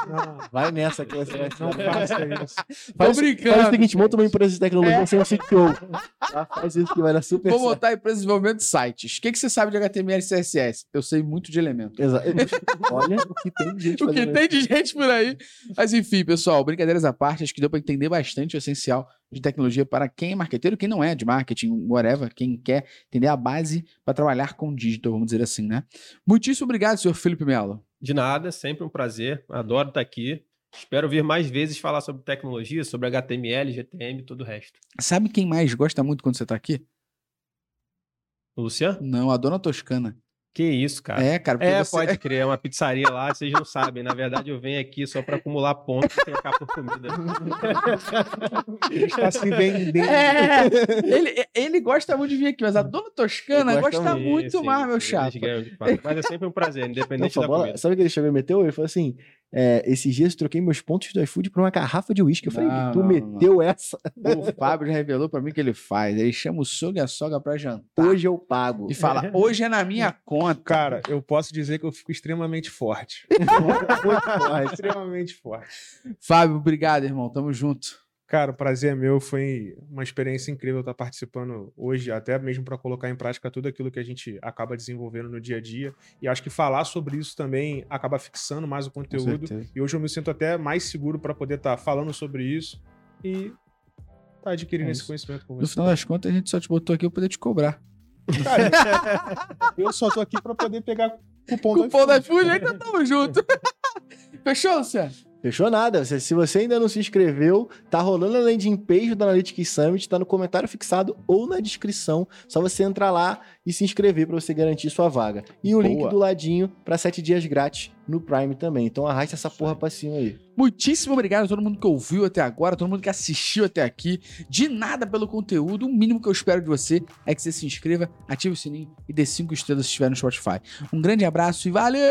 Speaker 4: Não,
Speaker 2: Vai nessa que você vai
Speaker 4: não faça isso.
Speaker 1: Tô
Speaker 2: Faz,
Speaker 1: brincando.
Speaker 2: faz o seguinte, monta uma empresa de tecnologia
Speaker 1: É.
Speaker 2: sem um CTO. Tá? Faz isso que vai dar super
Speaker 1: Vou
Speaker 2: certo.
Speaker 1: montar a empresa de desenvolvimento de sites. O que, que você sabe de HTML e CSS? Eu sei muito de elemento.
Speaker 2: Exa- Olha o que tem de gente
Speaker 1: O que tem de gente por aí. Mas enfim, pessoal, brincadeiras à parte, acho que deu para entender bastante o essencial de tecnologia para quem é marqueteiro, quem não é de marketing, whatever, quem quer entender a base para trabalhar com digital, vamos dizer assim, né? Muitíssimo obrigado, senhor Felipe Melo.
Speaker 3: De nada, sempre um prazer. Adoro estar aqui. Espero vir mais vezes falar sobre tecnologia, sobre HTML, GTM e todo o resto.
Speaker 1: Sabe quem mais gosta muito quando você tá aqui?
Speaker 3: O Luciano?
Speaker 1: Não, a dona Toscana.
Speaker 3: Que isso, cara.
Speaker 1: É, cara,
Speaker 3: É,
Speaker 1: você...
Speaker 3: pode crer, é uma pizzaria lá, vocês não sabem. Na verdade, eu venho aqui só para acumular pontos e trocar por comida.
Speaker 4: Ele está se vendendo.
Speaker 1: É, ele, ele gosta muito de vir aqui, mas a dona Toscana gosta,
Speaker 2: gosta
Speaker 1: muito
Speaker 3: Sim,
Speaker 1: mais, meu chapa.
Speaker 3: fato. Mas é sempre um prazer, independente da
Speaker 2: bola-
Speaker 3: comida.
Speaker 2: Sabe o que ele chegou e meteu? Ele falou assim: é, esses dias eu troquei meus pontos do iFood por uma garrafa de uísque. Eu falei,
Speaker 1: Não,
Speaker 2: tu
Speaker 1: não,
Speaker 2: meteu essa?
Speaker 1: O Fábio já revelou pra mim o que ele faz. Ele chama o sogro e a sogra pra jantar.
Speaker 2: Hoje eu pago.
Speaker 1: E fala, hoje é na minha conta.
Speaker 4: Cara, eu posso dizer que eu fico extremamente forte.
Speaker 2: Muito forte.
Speaker 4: extremamente forte.
Speaker 1: Fábio, obrigado, irmão. Tamo junto.
Speaker 4: Cara, o prazer é meu. Foi uma experiência incrível estar participando hoje, até mesmo para colocar em prática tudo aquilo que a gente acaba desenvolvendo no dia a dia. E acho que falar sobre isso também acaba fixando mais o conteúdo. E hoje eu me sinto até mais seguro para poder estar falando sobre isso e tá adquirindo
Speaker 1: É
Speaker 4: esse conhecimento com
Speaker 1: No
Speaker 4: você.
Speaker 1: final das contas, a gente só te botou aqui pra poder te cobrar.
Speaker 4: Cara, eu só tô aqui para poder pegar cupom,
Speaker 1: Cupom da
Speaker 4: iFood.
Speaker 1: iFood, ainda tamo junto. Fechou, Luciano?
Speaker 2: Fechou nada. Se, se você ainda não se inscreveu, tá rolando a landing page do Analytics Summit, tá no comentário fixado ou na descrição. Só você entrar lá e se inscrever para você garantir sua vaga. E o link
Speaker 1: Boa.
Speaker 2: do ladinho para sete dias grátis no Prime também. Então arrasta essa porra pra cima aí.
Speaker 1: Muitíssimo obrigado a todo mundo que ouviu até agora, todo mundo que assistiu até aqui. De nada pelo conteúdo. O mínimo que eu espero de você é que você se inscreva, ative o sininho e dê cinco estrelas se estiver no Spotify. Um grande abraço e valeu!